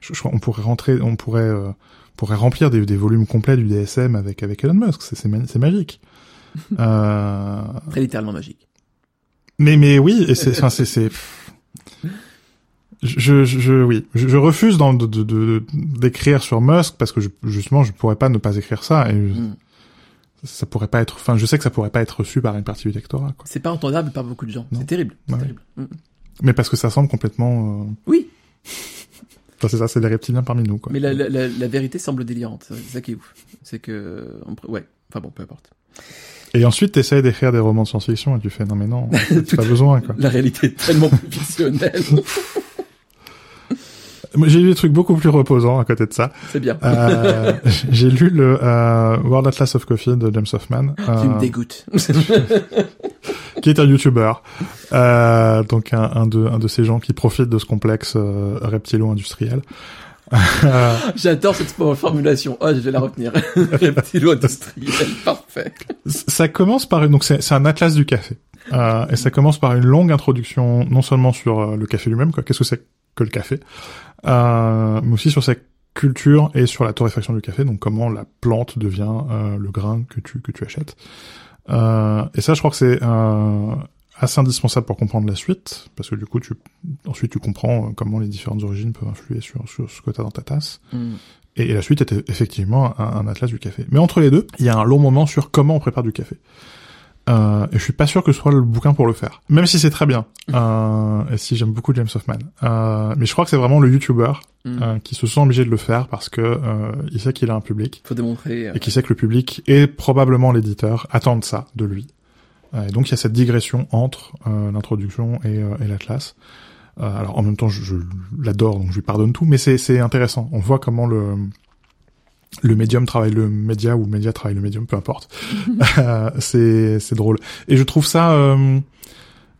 je, je crois, on pourrait rentrer, on pourrait, euh, pourrait remplir des, des volumes complets du DSM avec, avec Elon Musk. C'est, c'est magique. Euh, Très littéralement magique. Mais mais oui, et c'est enfin c'est c'est je, je, je oui, je, je refuse dans, de d'écrire sur Musk parce que je, justement je pourrais pas ne pas écrire ça et Hmm. ça pourrait pas être enfin je sais que ça pourrait pas être reçu par une partie du lectorat quoi. C'est pas entendable par beaucoup de gens. Non. C'est terrible. C'est Ouais. terrible. Hmm. Mais parce que ça semble complètement euh... Oui, enfin, c'est ça, c'est les reptiliens parmi nous quoi. mais la, la, la, la vérité semble délirante. C'est ça qui est ouf. C'est que, ouais. Enfin bon, peu importe. Et ensuite t'essayes d'écrire des romans de science-fiction et tu fais non mais non, Tout pas besoin quoi. La réalité est tellement plus fictionnelle. J'ai lu des trucs beaucoup plus reposants à côté de ça. C'est bien. Euh, j'ai lu le euh, World Atlas of Coffee de James Hoffman. Tu euh, me dégoûtes. qui est un YouTuber, euh, donc un, un de un de ces gens qui profitent de ce complexe euh, reptilo-industriel. Euh, J'adore cette formulation. Oh, je vais la retenir. Reptilo industriel. Parfait. ça commence par une donc c'est un atlas du café euh, et ça commence par une longue introduction non seulement sur euh, le café lui-même quoi, qu'est-ce que c'est que le café, euh, mais aussi sur ses culture et sur la torréfaction du café, donc comment la plante devient le grain que tu que tu achètes. et ça, je crois que c'est assez indispensable pour comprendre la suite, parce que du coup, tu, ensuite, tu comprends comment les différentes origines peuvent influer sur, sur ce que tu as dans ta tasse. Mm. Et, la suite était effectivement un, atlas du café. Mais entre les deux, il y a un long moment sur comment on prépare du café. Euh, et je suis pas sûr que ce soit le bouquin pour le faire. Même si c'est très bien. Euh, et si j'aime beaucoup James Hoffman. Euh, mais je crois que c'est vraiment le YouTuber mm. euh, qui se sent obligé de le faire parce que euh, il sait qu'il a un public. Faut démontrer. Et qui sait que le public et probablement l'éditeur attendent ça de lui. Et donc il y a cette digression entre l'introduction et, et l'atlas. alors en même temps, je, je l'adore, donc je lui pardonne tout, mais c'est intéressant. On voit comment le le médium travaille le média ou le média travaille le médium, peu importe. Euh, c'est c'est drôle. Et je trouve ça, euh,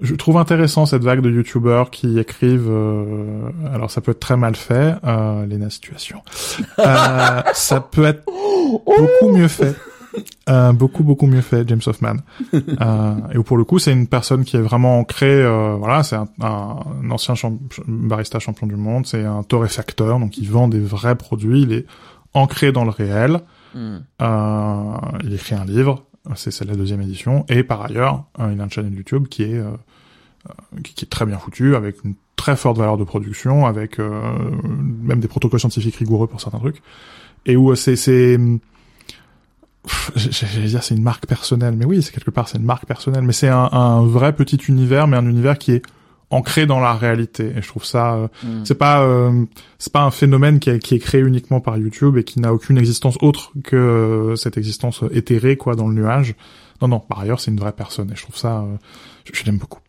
je trouve intéressant cette vague de youtubeurs qui écrivent. Euh, alors ça peut être très mal fait, euh, Léna situation. ça peut être beaucoup mieux fait. Beaucoup beaucoup mieux fait James Hoffman. Et où pour le coup c'est une personne qui est vraiment ancrée voilà c'est un, un, ancien barista champion du monde c'est un torréfacteur donc il vend des vrais produits il est ancré dans le réel. Euh, il écrit un livre, c'est la deuxième édition, et par ailleurs, euh, il a une chaîne YouTube qui est euh, qui, est très bien foutu, avec une très forte valeur de production, avec même des protocoles scientifiques rigoureux pour certains trucs, et où c'est c'est j'allais dire c'est une marque personnelle, mais oui, c'est quelque part c'est une marque personnelle, mais c'est un, un, vrai petit univers, mais un univers qui est ancré dans la réalité. Et je trouve ça euh, mm. c'est pas euh, c'est pas un phénomène qui, qui, est créé uniquement par YouTube et qui n'a aucune existence autre que euh, cette existence éthérée quoi dans le nuage. Non non par ailleurs c'est une vraie personne. Et je trouve ça je, l'aime beaucoup.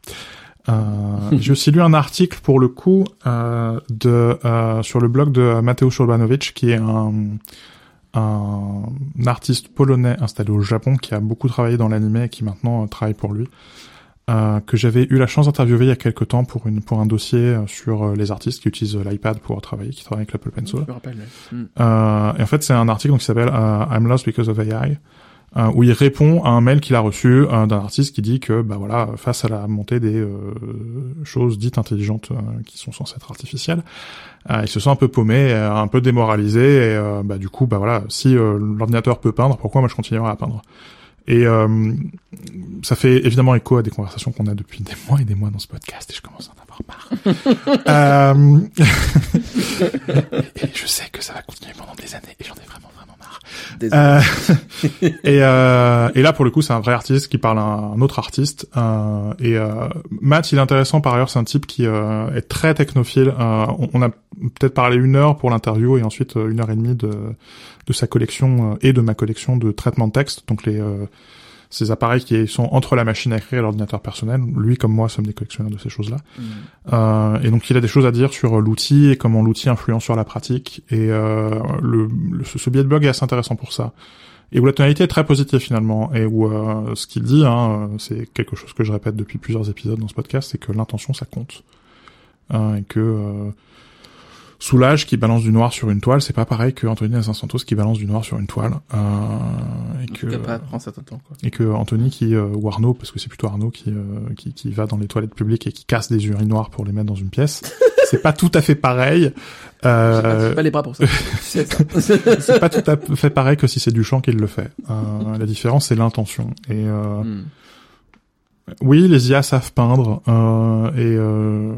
J'ai aussi lu un article pour le coup de sur le blog de Mateo Shulbanovic qui est un un artiste polonais installé au Japon qui a beaucoup travaillé dans l'anime et qui maintenant travaille pour lui euh, que j'avais eu la chance d'interviewer il y a quelques temps pour une pour un dossier euh, sur euh, les artistes qui utilisent l'iPad pour travailler, qui travaillent avec l'Apple Pencil. Je me rappelle. Hmm. et en fait, c'est un article qui s'appelle I'm Lost Because of AI. Où il répond à un mail qu'il a reçu d'un artiste qui dit que bah voilà face à la montée des choses dites intelligentes qui sont censées être artificielles il se sent un peu paumé un peu démoralisé et bah du coup bah voilà si l'ordinateur peut peindre pourquoi moi je continuerai à peindre? Et euh, ça fait évidemment écho à des conversations qu'on a depuis des mois et des mois dans ce podcast, et je commence à en avoir marre. euh... et je sais que ça va continuer pendant des années, et j'en ai vraiment. Euh... et, euh... et là, pour le coup, c'est un vrai artiste qui parle à un autre artiste. Euh... Et euh... Matt, il est intéressant par ailleurs, c'est un type qui euh, est très technophile. Euh, on a peut-être parlé une heure pour l'interview et ensuite une heure et demie de de sa collection et de ma collection de traitements de texte, donc les ces appareils qui sont entre la machine à écrire et l'ordinateur personnel. Lui comme moi sommes des collectionneurs de ces choses-là. Mm. Euh, et donc il a des choses à dire sur l'outil et comment l'outil influence sur la pratique. Et euh, le, ce, biais de blog est assez intéressant pour ça. Et où la tonalité est très positive finalement. Et où euh, ce qu'il dit, hein, c'est quelque chose que je répète depuis plusieurs épisodes dans ce podcast, c'est que l'intention ça compte. et que Soulage qui balance du noir sur une toile, c'est pas pareil que Anthony Santos qui balance du noir sur une toile. Euh, et que pas, et que Anthony qui euh, ou Arnaud parce que c'est plutôt Arnaud qui, euh, qui, qui va dans les toilettes publiques et qui casse des urinoirs pour les mettre dans une pièce. c'est pas tout à fait pareil. Euh, pas les bras pour ça. c'est pas tout à fait pareil que si c'est Duchamp qui le fait. Euh, la différence c'est l'intention et euh, hmm. Oui, les IA savent peindre euh, et euh,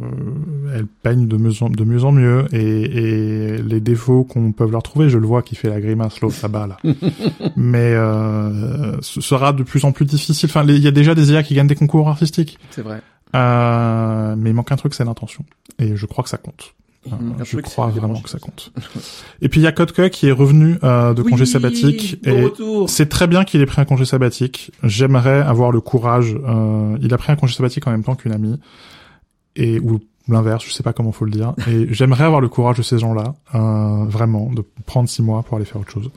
elles peignent de mieux en, de mieux, en mieux et, les défauts qu'on peut leur trouver, je le vois qui fait la grimace l'autre là-bas là. Mais euh, ce sera de plus en plus difficile. Enfin, il y a déjà des IA qui gagnent des concours artistiques. C'est vrai. Euh, mais il manque un truc, c'est l'intention. Et je crois que ça compte. Euh, je crois vraiment que ça compte. et puis il y a Kotka qui est revenu euh, de congé sabbatique et c'est très bien qu'il ait pris un congé sabbatique. J'aimerais avoir le courage. Euh, il a pris un congé sabbatique en même temps qu'une amie et ou l'inverse, je sais pas comment faut le dire. Et j'aimerais avoir le courage de ces gens-là, euh, vraiment, de prendre six mois pour aller faire autre chose.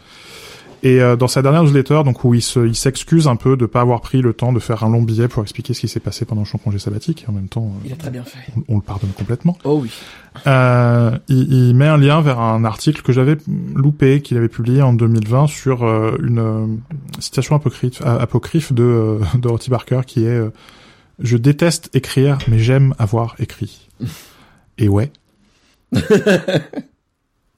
Et euh, dans sa dernière newsletter, donc où il il s'excuse un peu de pas avoir pris le temps de faire un long billet pour expliquer ce qui s'est passé pendant son congé sabbatique. Et en même temps, il a très bien fait. On, le pardonne complètement. Oh oui. Euh, il, il, met un lien vers un article que j'avais loupé, qu'il avait publié en 2020 sur euh, une euh, citation apocryphe, apocryphe de Dorothy Barker qui est "Je déteste écrire, mais j'aime avoir écrit." Et ouais.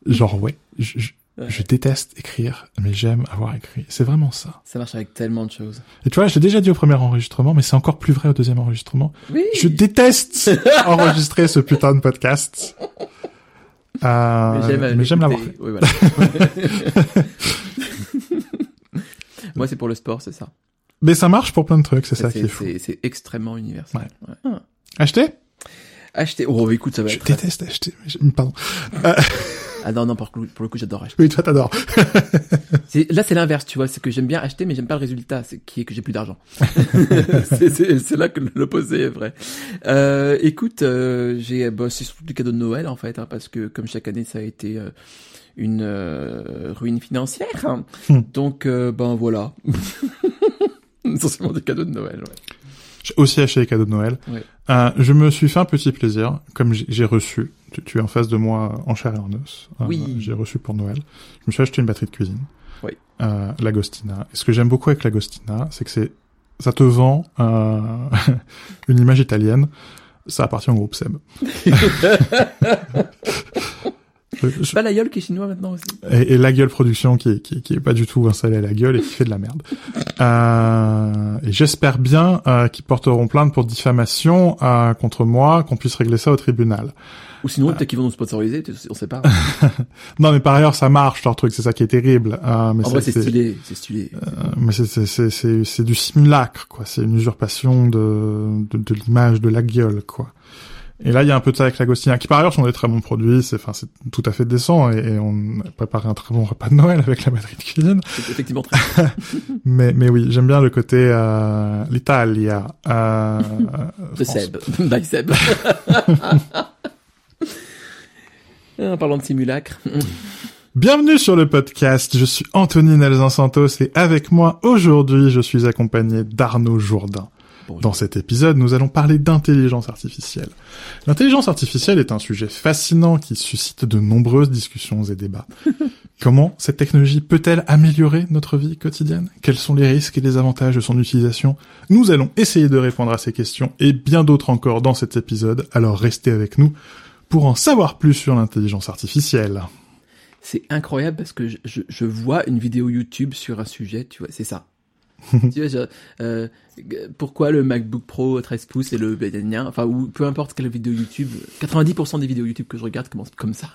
Genre ouais, je, je, Ouais. Je déteste écrire, mais j'aime avoir écrit. C'est vraiment ça. Ça marche avec tellement de choses. Et tu vois, j'ai déjà dit au premier enregistrement, mais c'est encore plus vrai au deuxième enregistrement. Oui. Je déteste enregistrer ce putain de podcast. Euh, mais j'aime l'avoir fait. Oui, voilà. Moi, c'est pour le sport, c'est ça. Mais ça marche pour plein de trucs, c'est ça qui est fou. c'est- extrêmement universel. Ouais. Ouais. Acheter? Acheter. Oh, écoute, ça va Je être. déteste acheter. mais je- Pardon. Ah non, non, pour le coup, pour le coup j'adore acheter. Oui, toi t'adores. Là, c'est l'inverse, tu vois. C'est que j'aime bien acheter, mais j'aime pas le résultat, c'est qui est que j'ai plus d'argent. c'est là que l'opposé est vrai. Euh, écoute, euh, j'ai, bah, c'est surtout des cadeaux de Noël en fait, hein, parce que comme chaque année, ça a été euh, une euh, ruine financière. hein. Hmm. Donc, ben voilà. Essentiellement des cadeaux de Noël. Ouais. J'ai aussi acheté les cadeaux de Noël. Ouais. Euh, je me suis fait un petit plaisir, comme j'ai reçu. Tu, tu es en face de moi en chair et en os. Euh, Oui. J'ai reçu pour Noël. Je me suis acheté une batterie de cuisine. Oui. Euh, l'Agostina. Et ce que j'aime beaucoup avec l'Agostina, c'est que c'est ça te vend euh, une image italienne. Ça appartient au groupe Seb. Je- je- C'est pas la gueule qui est chinois maintenant aussi. et, et la gueule production qui, qui, qui est pas du tout installée à la gueule et qui fait de la merde. Euh, et j'espère bien euh, qu'ils porteront plainte pour diffamation euh, contre moi, qu'on puisse régler ça au tribunal. Ou sinon, peut-être qu'ils vont nous sponsoriser, on sait pas. Non, mais par ailleurs, ça marche leur truc, c'est ça qui est terrible. Euh, mais En vrai, c'est stylé, c'est stylé. euh, mais c'est du simulacre, quoi. C'est une usurpation de de, de l'image, de la gueule, quoi. Et là, il y a un peu de ça avec l'Agostina, qui par ailleurs sont des très bons produits. C'est enfin c'est tout à fait décent et, et on a préparé un très bon repas de Noël avec la batterie de cuisine. C'est effectivement très. Mais, mais oui, j'aime bien le côté euh, l'Italia. Euh, De. Seb. By Seb. En parlant de simulacre. Bienvenue sur le podcast. Je suis Anthony Nelson Santos et avec moi aujourd'hui, je suis accompagné d'Arnaud Jourdain. Bonjour. Dans cet épisode, nous allons parler d'intelligence artificielle. L'intelligence artificielle est un sujet fascinant qui suscite de nombreuses discussions et débats. Comment cette technologie peut-elle améliorer notre vie quotidienne? Quels sont les risques et les avantages de son utilisation? Nous allons essayer de répondre à ces questions et bien d'autres encore dans cet épisode, alors restez avec nous pour en savoir plus sur l'intelligence artificielle. C'est incroyable parce que je, je, je vois une vidéo YouTube sur un sujet, tu vois, c'est ça. tu vois, euh, pourquoi le MacBook Pro 13 pouces et le enfin, ou peu importe quelle vidéo YouTube, 90% des vidéos YouTube que je regarde commencent comme ça.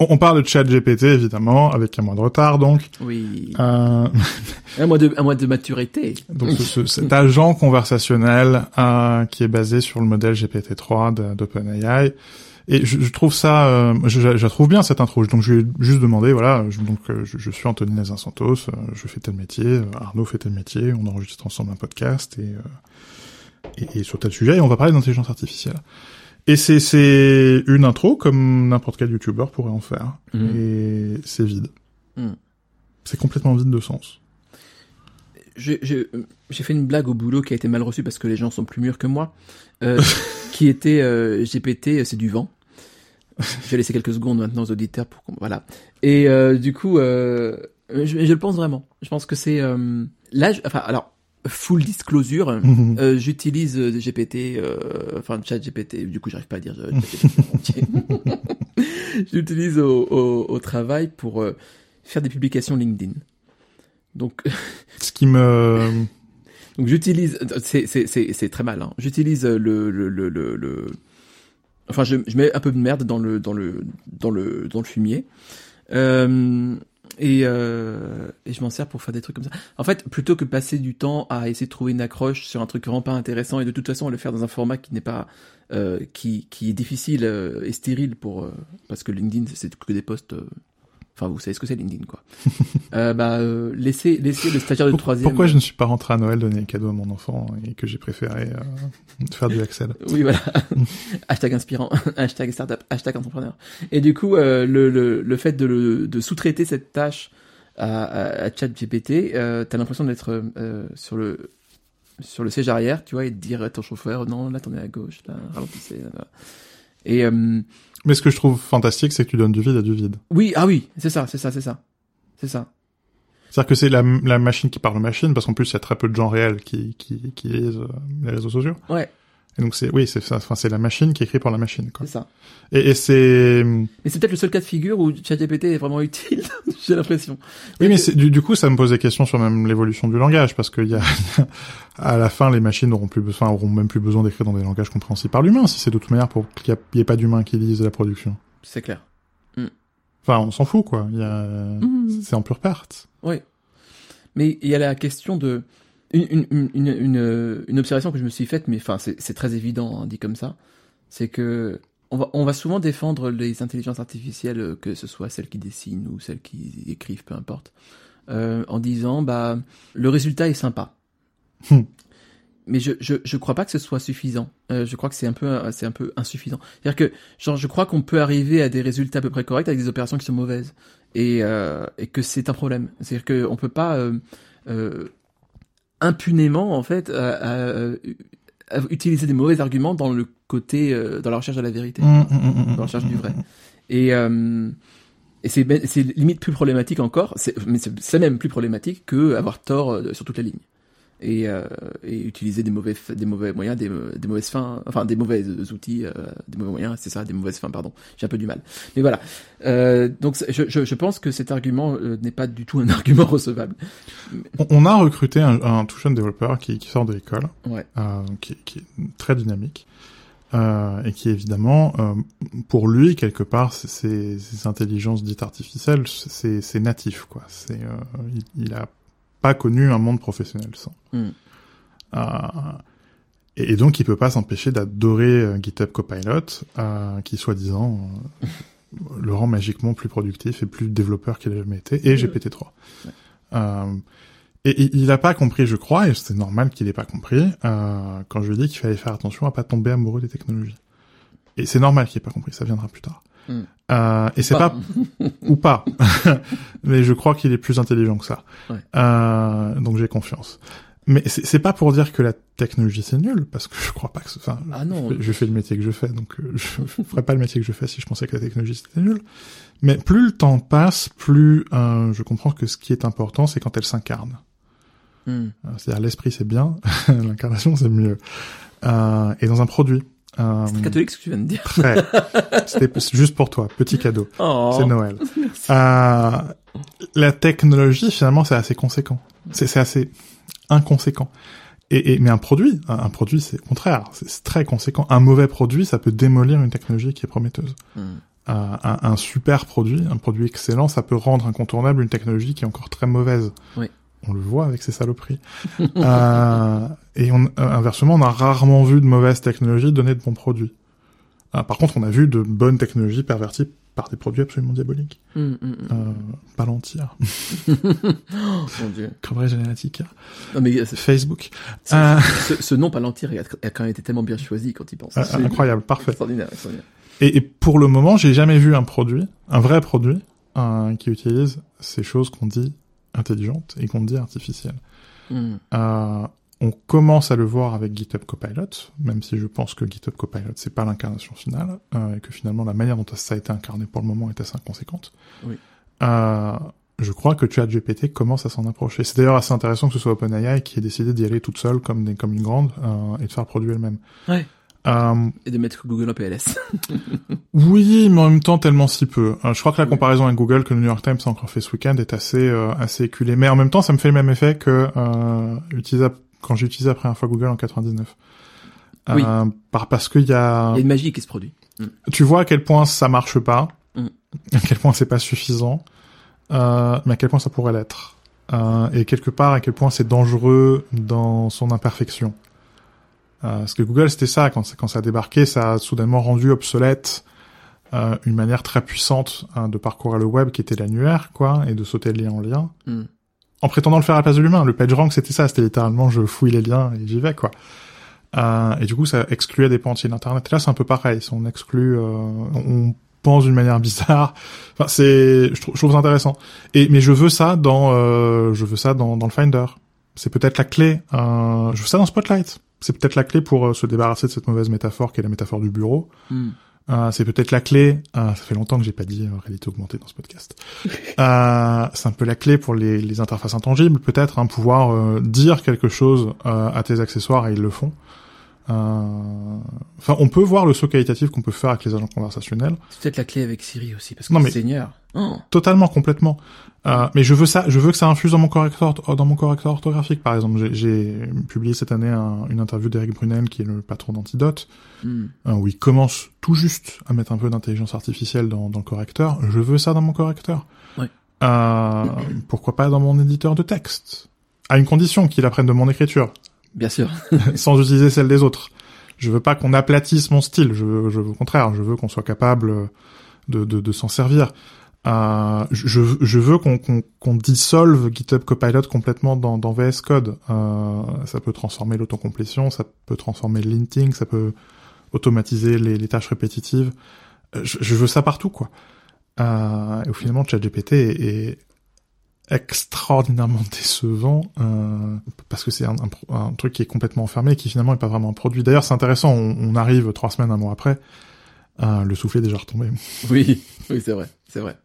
On, on parle de chat GPT évidemment, avec un mois de retard donc. Oui. Euh, Un mois de, un mois de maturité. donc ce- ce- cet agent conversationnel euh, qui est basé sur le modèle GPT-3 de- d'OpenAI. Et je, je trouve ça, euh, je, je la trouve bien cette intro. Donc je lui ai juste demandé, voilà, je, donc euh, je, je suis Anthony Nazin Santos, euh, je fais tel métier, euh, Arnaud fait tel métier, on enregistre ensemble un podcast et, euh, et, et sur tel sujet, et on va parler d'intelligence artificielle. Et c'est c'est une intro comme n'importe quel YouTuber pourrait en faire, Mhm. et c'est vide. Mhm. C'est complètement vide de sens. Je- je- J'ai fait une blague au boulot qui a été mal reçue parce que les gens sont plus mûrs que moi, euh, qui était euh, GPT, c'est du vent. Je vais laisser quelques secondes maintenant aux auditeurs pour qu'on... Voilà. Et euh, du coup, euh, je, je le pense vraiment. Je pense que c'est... Euh, là, je- enfin, alors, full disclosure, euh, j'utilise euh, GPT, euh, enfin chat GPT, du coup j'arrive pas à dire. J'utilise au, au, au travail pour faire des publications LinkedIn. Donc, Ce qui me donc j'utilise, c'est c'est c'est c'est très mal. Hein. J'utilise le le le le, le- enfin je, je mets un peu de merde dans le dans le dans le dans le fumier. Euh, et, euh, et je m'en sers pour faire des trucs comme ça. En fait, plutôt que passer du temps à essayer de trouver une accroche sur un truc vraiment pas intéressant et de toute façon à le faire dans un format qui n'est pas euh, qui qui est difficile euh, et stérile pour euh, parce que LinkedIn c'est que des posts. Enfin, vous savez ce que c'est LinkedIn, quoi. euh, bah, euh, laissez, laissez le stagiaire de troisième. Pourquoi je ne suis pas rentré à Noël donner un cadeau à mon enfant et que j'ai préféré euh, faire du Excel? Oui, voilà. hashtag inspirant, hashtag startup, hashtag entrepreneur. Et du coup, euh, le, le, le fait de, le, de sous-traiter cette tâche à, à, à ChatGPT, euh, t'as l'impression d'être euh, sur le sur le siège arrière, tu vois, et de dire à ton chauffeur, non, là, tournez à gauche, là, ralentissez. Là, là. Et euh, Mais ce que je trouve fantastique, c'est que tu donnes du vide à du vide. oui, ah oui, c'est ça, c'est ça, c'est ça, c'est ça. C'est-à-dire que c'est la, la machine qui parle aux machines, parce qu'en plus, il y a très peu de gens réels qui, qui, qui lisent euh, les réseaux sociaux. Ouais. Et donc c'est oui, c'est ça. Enfin, c'est la machine qui écrit pour la machine. Quoi. C'est ça. Et, et c'est Mais c'est peut-être le seul cas de figure où ChatGPT est vraiment utile. J'ai l'impression. oui, mais c'est- du, du coup, ça me pose des questions sur même l'évolution du langage parce qu'il y a à la fin, les machines auront plus besoin, auront même plus besoin d'écrire dans des langages compréhensibles par l'humain si c'est de toute manière pour qu'il n'y ait pas d'humain qui lise la production. C'est clair. Enfin, on s'en fout quoi. A, Mhm. c'est en pure perte. Oui. Mais il y a la question de une, une, une, une, observation que je me suis faite, mais enfin c'est très évident hein, dit comme ça, c'est que on va on va souvent défendre les intelligences artificielles, euh, que ce soit celles qui dessinent ou celles qui écrivent, peu importe, euh, en disant bah le résultat est sympa. Hmm. Mais je, je je crois pas que ce soit suffisant. Euh, je crois que c'est un peu c'est un peu insuffisant. C'est-à-dire que genre je crois qu'on peut arriver à des résultats à peu près corrects avec des opérations qui sont mauvaises et, euh, et que c'est un problème. C'est-à-dire qu'on peut pas euh, euh, impunément en fait à- à- à utiliser des mauvais arguments dans le côté euh, dans la recherche de la vérité, Mm, mm, mm, mm, dans la recherche du vrai. Et euh, et c'est ben- c'est limite plus problématique encore, c'est- mais c'est c'est même plus problématique que avoir tort euh, sur toute la ligne. Et, euh, et utiliser des mauvais des mauvais moyens des, des mauvaises fins enfin des mauvais outils euh, des mauvais moyens c'est ça des mauvaises fins pardon. J'ai un peu du mal. Mais voilà. Euh, donc je, je, je pense que cet argument euh, n'est pas du tout un argument recevable. On- On a recruté un, un tout jeune développeur qui, qui sort de l'école, ouais. euh, qui, qui est très dynamique, euh, et qui évidemment, euh, pour lui, quelque part, ces, ces intelligences dites artificielles, c'est c'est natif, quoi. C'est, euh, il, il a pas connu un monde professionnel sans. Hmm. Euh, et, et donc, il peut pas s'empêcher d'adorer euh, GitHub Copilot, euh, qui soi-disant le rend magiquement plus productif et plus développeur qu'il a jamais été, et GPT-3. Euh, et et il n'a pas compris, je crois, et c'est normal qu'il ait pas compris, euh, quand je lui ai dit qu'il fallait faire attention à pas tomber amoureux des technologies. Et c'est normal qu'il ait pas compris, ça viendra plus tard. Euh, et c'est Pas. ou pas, mais je crois qu'il est plus intelligent que ça. Ouais. Euh, donc j'ai confiance. Mais c'est pas pour dire que la technologie c'est nul, parce que je crois pas que. Enfin, Ah non. je, je fais le métier que je fais, donc euh, je ferais pas le métier que je fais si je pensais que la technologie c'était nul. Mais plus le temps passe, plus euh, je comprends que ce qui est important, c'est quand elle s'incarne. Hmm. C'est-à-dire l'esprit c'est bien, l'incarnation c'est mieux. Euh, et dans un produit. Euh, c'est catholique ce que tu viens de dire. C'était juste pour toi, petit cadeau. oh. C'est Noël. Euh, la technologie, finalement, c'est assez conséquent. C'est assez inconséquent. Et, et mais un produit, un, un produit, c'est contraire, c'est très conséquent. Un mauvais produit, ça peut démolir une technologie qui est prometteuse. Hmm. Euh, un, un super produit, un produit excellent, ça peut rendre incontournable une technologie qui est encore très mauvaise. Oui. On le voit avec ces saloperies. euh, et on, euh, inversement, on a rarement vu de mauvaises technologies donner de bons produits. Euh, par contre, on a vu de bonnes technologies perverties par des produits absolument diaboliques. Hmm, hmm, hmm. Euh, Palantir, Oh, mon dieu. Cambridge Analytica, Non mais Facebook. Euh, ce, ce nom Palantir a, a quand même été tellement bien choisi quand il pense. euh, incroyable, parfait. Extraordinaire, extraordinaire. Et, et pour le moment, j'ai jamais vu un produit, un vrai produit, qui utilise ces choses qu'on dit intelligentes et qu'on dit artificielles. Hmm. Euh, on commence à le voir avec GitHub Copilot, même si je pense que GitHub Copilot c'est pas l'incarnation finale euh, et que finalement la manière dont ça a été incarné pour le moment est assez inconséquente. Oui. Euh, je crois que ChatGPT commence à s'en approcher. C'est d'ailleurs assez intéressant que ce soit OpenAI qui ait décidé d'y aller toute seule comme, des, comme une grande euh, et de faire le produit elle-même. Ouais. Euh, Et de mettre Google en PLS. oui, mais en même temps tellement si peu. Euh, je crois que la comparaison avec Google que le New York Times a encore fait ce week-end est assez euh, assez éculée. Mais en même temps, ça me fait le même effet que euh, utiliser quand j'ai utilisé la première fois Google en 99. Oui. Euh, par, parce qu'il y a, Il y a une magie qui se produit. tu vois à quel point ça marche pas, Mm. à quel point c'est pas suffisant, euh, mais à quel point ça pourrait l'être. Euh, et quelque part à quel point c'est dangereux dans son imperfection. Euh, parce que Google c'était ça quand, ça- quand ça a débarqué, ça a soudainement rendu obsolète euh, une manière très puissante hein, de parcourir le web qui était l'annuaire, quoi, et de sauter de lien en lien, Hmm. en prétendant le faire à la place de l'humain. Le PageRank c'était ça, c'était littéralement je fouille les liens et j'y vais, quoi. Euh, et du coup ça excluait des pans entiers d'internet. Et là c'est un peu pareil, on exclut, euh, on pense d'une manière bizarre. Enfin c'est, je trouve, je trouve ça intéressant. Et mais je veux ça dans, euh, je veux ça dans, dans le Finder. C'est peut-être la clé. Euh, je veux ça dans Spotlight. C'est peut-être la clé pour euh, se débarrasser de cette mauvaise métaphore qui est la métaphore du bureau. Hmm. Euh, c'est peut-être la clé. euh, ça fait longtemps que j'ai pas dit euh, réalité augmentée dans ce podcast. C'est un peu la clé pour les, les interfaces intangibles, peut-être, hein, pouvoir dire quelque chose à tes accessoires et ils le font. Euh, Enfin, on peut voir le saut qualitatif qu'on peut faire avec les agents conversationnels. C'est peut-être la clé avec Siri aussi, parce que Non, mais- Seigneur. Oh. Totalement, complètement. Euh, mais je veux ça, je veux que ça infuse dans mon correcteur, dans mon correcteur orthographique, par exemple. J'ai- J'ai publié cette année un- une interview d'Eric Brunel, qui est le patron d'Antidote, Hmm. euh, où il commence tout juste à mettre un peu d'intelligence artificielle dans, dans le correcteur. Je veux ça dans mon correcteur. Ouais. Euh, pourquoi pas dans mon éditeur de texte? À une condition qu'il apprenne de mon écriture, Bien sûr. sans utiliser celle des autres. Je veux pas qu'on aplatisse mon style. Je veux, je veux au contraire, je veux qu'on soit capable de, de, de s'en servir. Euh, je, je veux qu'on qu'on qu'on dissolve GitHub Copilot complètement dans, dans VS Code. Euh, ça peut transformer l'autocomplétion, ça peut transformer le linting, ça peut automatiser les, les tâches répétitives. Euh, Je, je veux ça partout, quoi. Euh, et finalement, ChatGPT est, est extraordinairement décevant euh, parce que c'est un, un un truc qui est complètement enfermé et qui finalement est pas vraiment un produit. D'ailleurs, c'est intéressant. On, on arrive trois semaines, un mois après, euh, le soufflet est déjà retombé. Oui, oui, c'est vrai, c'est vrai.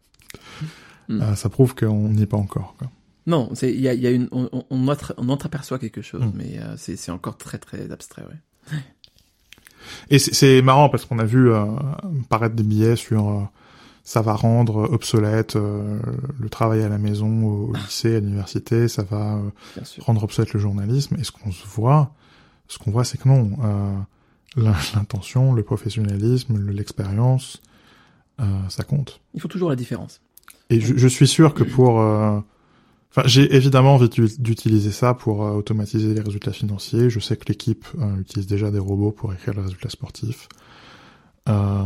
Mm. Euh, ça prouve qu'on n'y est pas encore. Quoi. Non, c'est il y a, il y a une on on, on, entre- on entreaperçoit quelque chose, Mm. mais euh, c'est c'est encore très très abstrait, ouais. Et c'est- c'est marrant parce qu'on a vu euh, paraître des billets sur euh, ça va rendre obsolète euh, le travail à la maison, au, au lycée, à l'université, ça va euh, rendre obsolète le journalisme. Et ce qu'on se voit, ce qu'on voit, c'est que non. Euh, l'in- L'intention, le professionnalisme, le- l'expérience, euh, ça compte. Il faut toujours la différence. Et je, je suis sûr que pour... euh, Enfin, j'ai évidemment envie d'u- d'utiliser ça pour automatiser les résultats financiers. Je sais que l'équipe utilise déjà des robots pour écrire les résultats sportifs. Euh,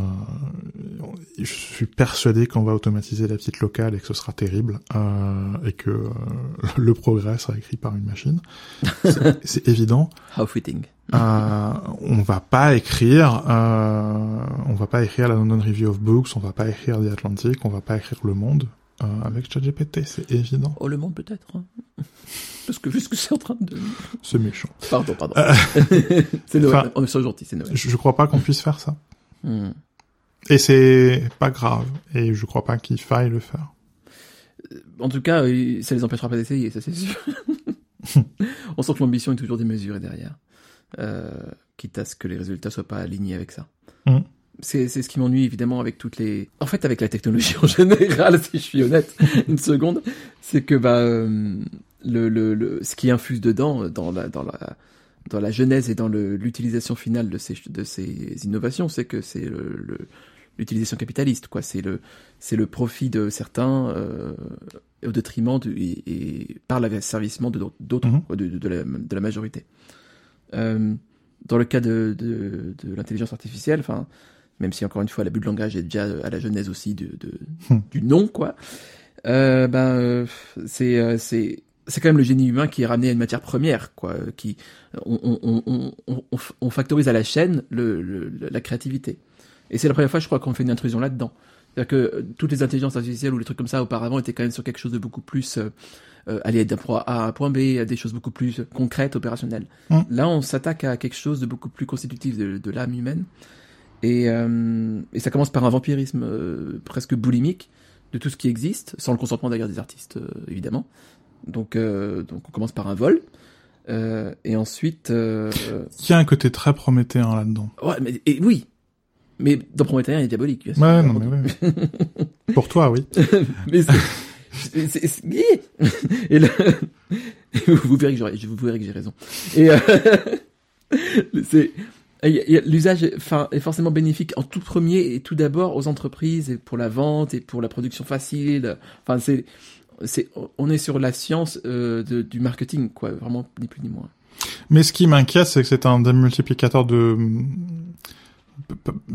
je suis persuadé qu'on va automatiser la petite locale et que ce sera terrible euh, et que euh, le progrès sera écrit par une machine. C'est évident. How fitting. On va pas écrire, on va pas écrire la London Review of Books, on va pas écrire The Atlantic, on va pas écrire Le Monde avec ChatGPT, c'est évident. Oh, le monde peut-être. hein. Parce que vu ce que c'est en train de. C'est méchant. Pardon, pardon. c'est Noël. Enfin- On est sur gentil, c'est Noël. Je, je crois pas qu'on puisse faire ça. Hmm. Et c'est pas grave. Et je crois pas qu'il faille le faire. En tout cas, euh, ça les empêchera pas d'essayer, ça c'est sûr. On sent que l'ambition est toujours démesurée derrière. Euh, quitte à ce que les résultats soient pas alignés avec ça. Mhm. C'est c'est ce qui m'ennuie évidemment avec toutes les... En fait, avec la technologie en général, si je suis honnête, une seconde, c'est que bah, euh, le, le, le, ce qui infuse dedans, euh, dans la, dans la, dans la genèse et dans l'utilisation finale de ces, de ces innovations, c'est que c'est le, le- l'utilisation capitaliste, quoi. C'est le, c'est le profit de certains euh, au détriment et, et par l'asservissement de d'autres, Mhm. de, la, de la majorité. Euh, dans le cas de, de, de l'intelligence artificielle, enfin, même si encore une fois l'abus de langage est déjà à la genèse aussi de, de Hmm. du nom, quoi. Euh, ben, c'est c'est c'est quand même le génie humain qui est ramené à une matière première, quoi. euh, Qui on on on on, factorise à la chaîne le, le la créativité. Et c'est la première fois, je crois, qu'on fait une intrusion là-dedans. C'est-à-dire que euh, toutes les intelligences artificielles ou les trucs comme ça auparavant étaient quand même sur quelque chose de beaucoup plus euh, euh, aller d'un point A à un point B, à des choses beaucoup plus concrètes, opérationnelles. Mm. Là, on s'attaque à quelque chose de beaucoup plus constitutif de, de l'âme humaine. Et, euh, et ça commence par un vampirisme euh, presque boulimique de tout ce qui existe, sans le consentement d'ailleurs des artistes, euh, évidemment. Donc, euh, donc on commence par un vol. Euh, et ensuite... Euh, Il y a un côté très prométhéen là-dedans. ouais, mais, et, oui mais dans Prométhée, il est diabolique. bien sûr. Ouais, non, mais ouais. Pour toi, oui. mais c'est, et là, vous verrez que vous verrez que j'ai raison. Et euh, c'est, l'usage, est- forcément bénéfique en tout premier et tout d'abord aux entreprises et pour la vente et pour la production facile. Enfin, c'est, c'est, on est sur la science euh, du marketing, quoi, vraiment ni plus ni moins. Mais ce qui m'inquiète, c'est que c'est un démultiplicateur de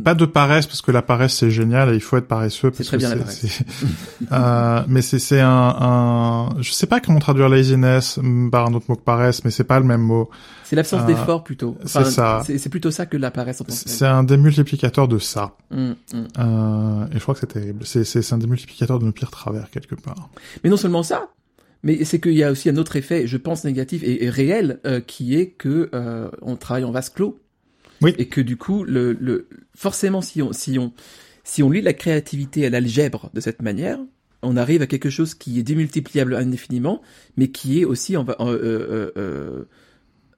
pas de paresse parce que la paresse c'est génial et il faut être paresseux parce très que bien, la c'est- euh, mais c'est c'est un, un je sais pas comment traduire laziness mm, par un autre mot que paresse mais c'est pas le même mot C'est l'absence Euh, d'effort plutôt. c'est ça. C'est, plutôt ça que la paresse en tant que c'est un démultiplicateur de ça Hum, hum. euh, et je crois que c'est terrible c'est c'est c'est un démultiplicateur de nos pires travers quelque part Mais non seulement ça, mais c'est qu'il y a aussi un autre effet, je pense négatif et, et réel, euh, qui est que euh, on travaille en vase clos. Oui. Et que du coup, le, le forcément, si on si on si on lit la créativité à l'algèbre de cette manière, on arrive à quelque chose qui est démultipliable indéfiniment, mais qui est aussi en, euh, euh,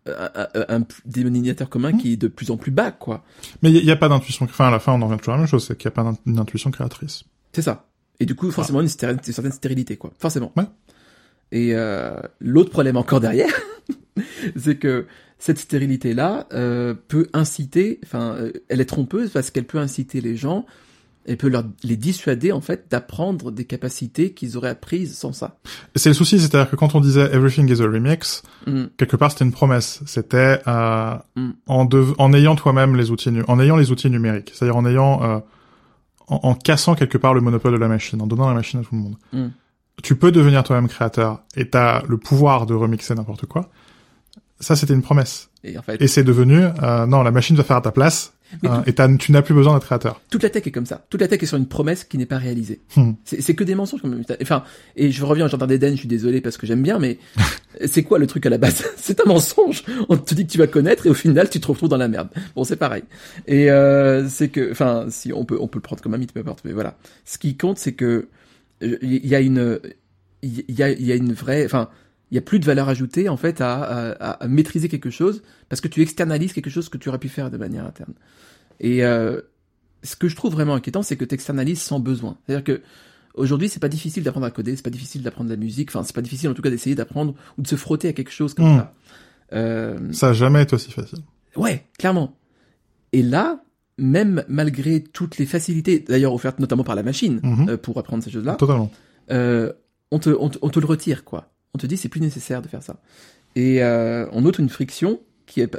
euh, un, dénominateur commun qui est de plus en plus bas, quoi. Mais il n'y a, pas d'intuition. Enfin, à la fin, on en revient toujours à la même chose, c'est qu'il n'y a pas d'intuition créatrice. C'est ça. Et du coup, forcément, une, stéri- une certaine stérilité, quoi. Forcément. Ouais. Et euh, l'autre problème encore derrière, c'est que cette stérilité-là euh, peut inciter, enfin, euh, elle est trompeuse parce qu'elle peut inciter les gens, elle peut leur, les dissuader en fait d'apprendre des capacités qu'ils auraient apprises sans ça. C'est le souci, c'est-à-dire que quand on disait everything is a remix, Mm. quelque part c'était une promesse. C'était euh, Mm. en, ayant toi-même les outils, en ayant les outils numériques, c'est-à-dire en ayant, euh, en, en cassant quelque part le monopole de la machine, en donnant la machine à tout le monde. Mm. Tu peux devenir toi-même créateur et t'as le pouvoir de remixer n'importe quoi. Ça, c'était une promesse. Et en fait, Et c'est devenu, euh, non, la machine va faire à ta place, euh, tout- et tu n'as plus besoin d'être créateur. toute la tech est comme ça. Toute la tech est sur une promesse qui n'est pas réalisée. Hmm. C'est que des mensonges. Quand même. Enfin, et je reviens au jardin d'Éden. Je suis désolé parce que j'aime bien, mais c'est quoi le truc à la base? C'est un mensonge. On te dit que tu vas connaître et au final tu te retrouves dans la merde. Bon, c'est pareil. Et euh, c'est que, enfin, si on peut, on peut le prendre comme un mythe, peu importe. Mais voilà. Ce qui compte, c'est que il y a une, il y a, il y a une vraie, enfin, il y a plus de valeur ajoutée en fait à, à, à maîtriser quelque chose parce que tu externalises quelque chose que tu aurais pu faire de manière interne. Et euh, ce que je trouve vraiment inquiétant, c'est que tu externalises sans besoin. C'est-à-dire que aujourd'hui, c'est pas difficile d'apprendre à coder, c'est pas difficile d'apprendre la musique, enfin, c'est pas difficile en tout cas d'essayer d'apprendre ou de se frotter à quelque chose comme Mm. ça. Euh, Ça a jamais été aussi facile. ouais, clairement. Et là, même malgré toutes les facilités, d'ailleurs offertes notamment par la machine Mhm. euh, pour apprendre ces choses-là, Totalement. euh, on, te, on, te, on te le retire, quoi. On te dit c'est plus nécessaire de faire ça. Et euh, on note une friction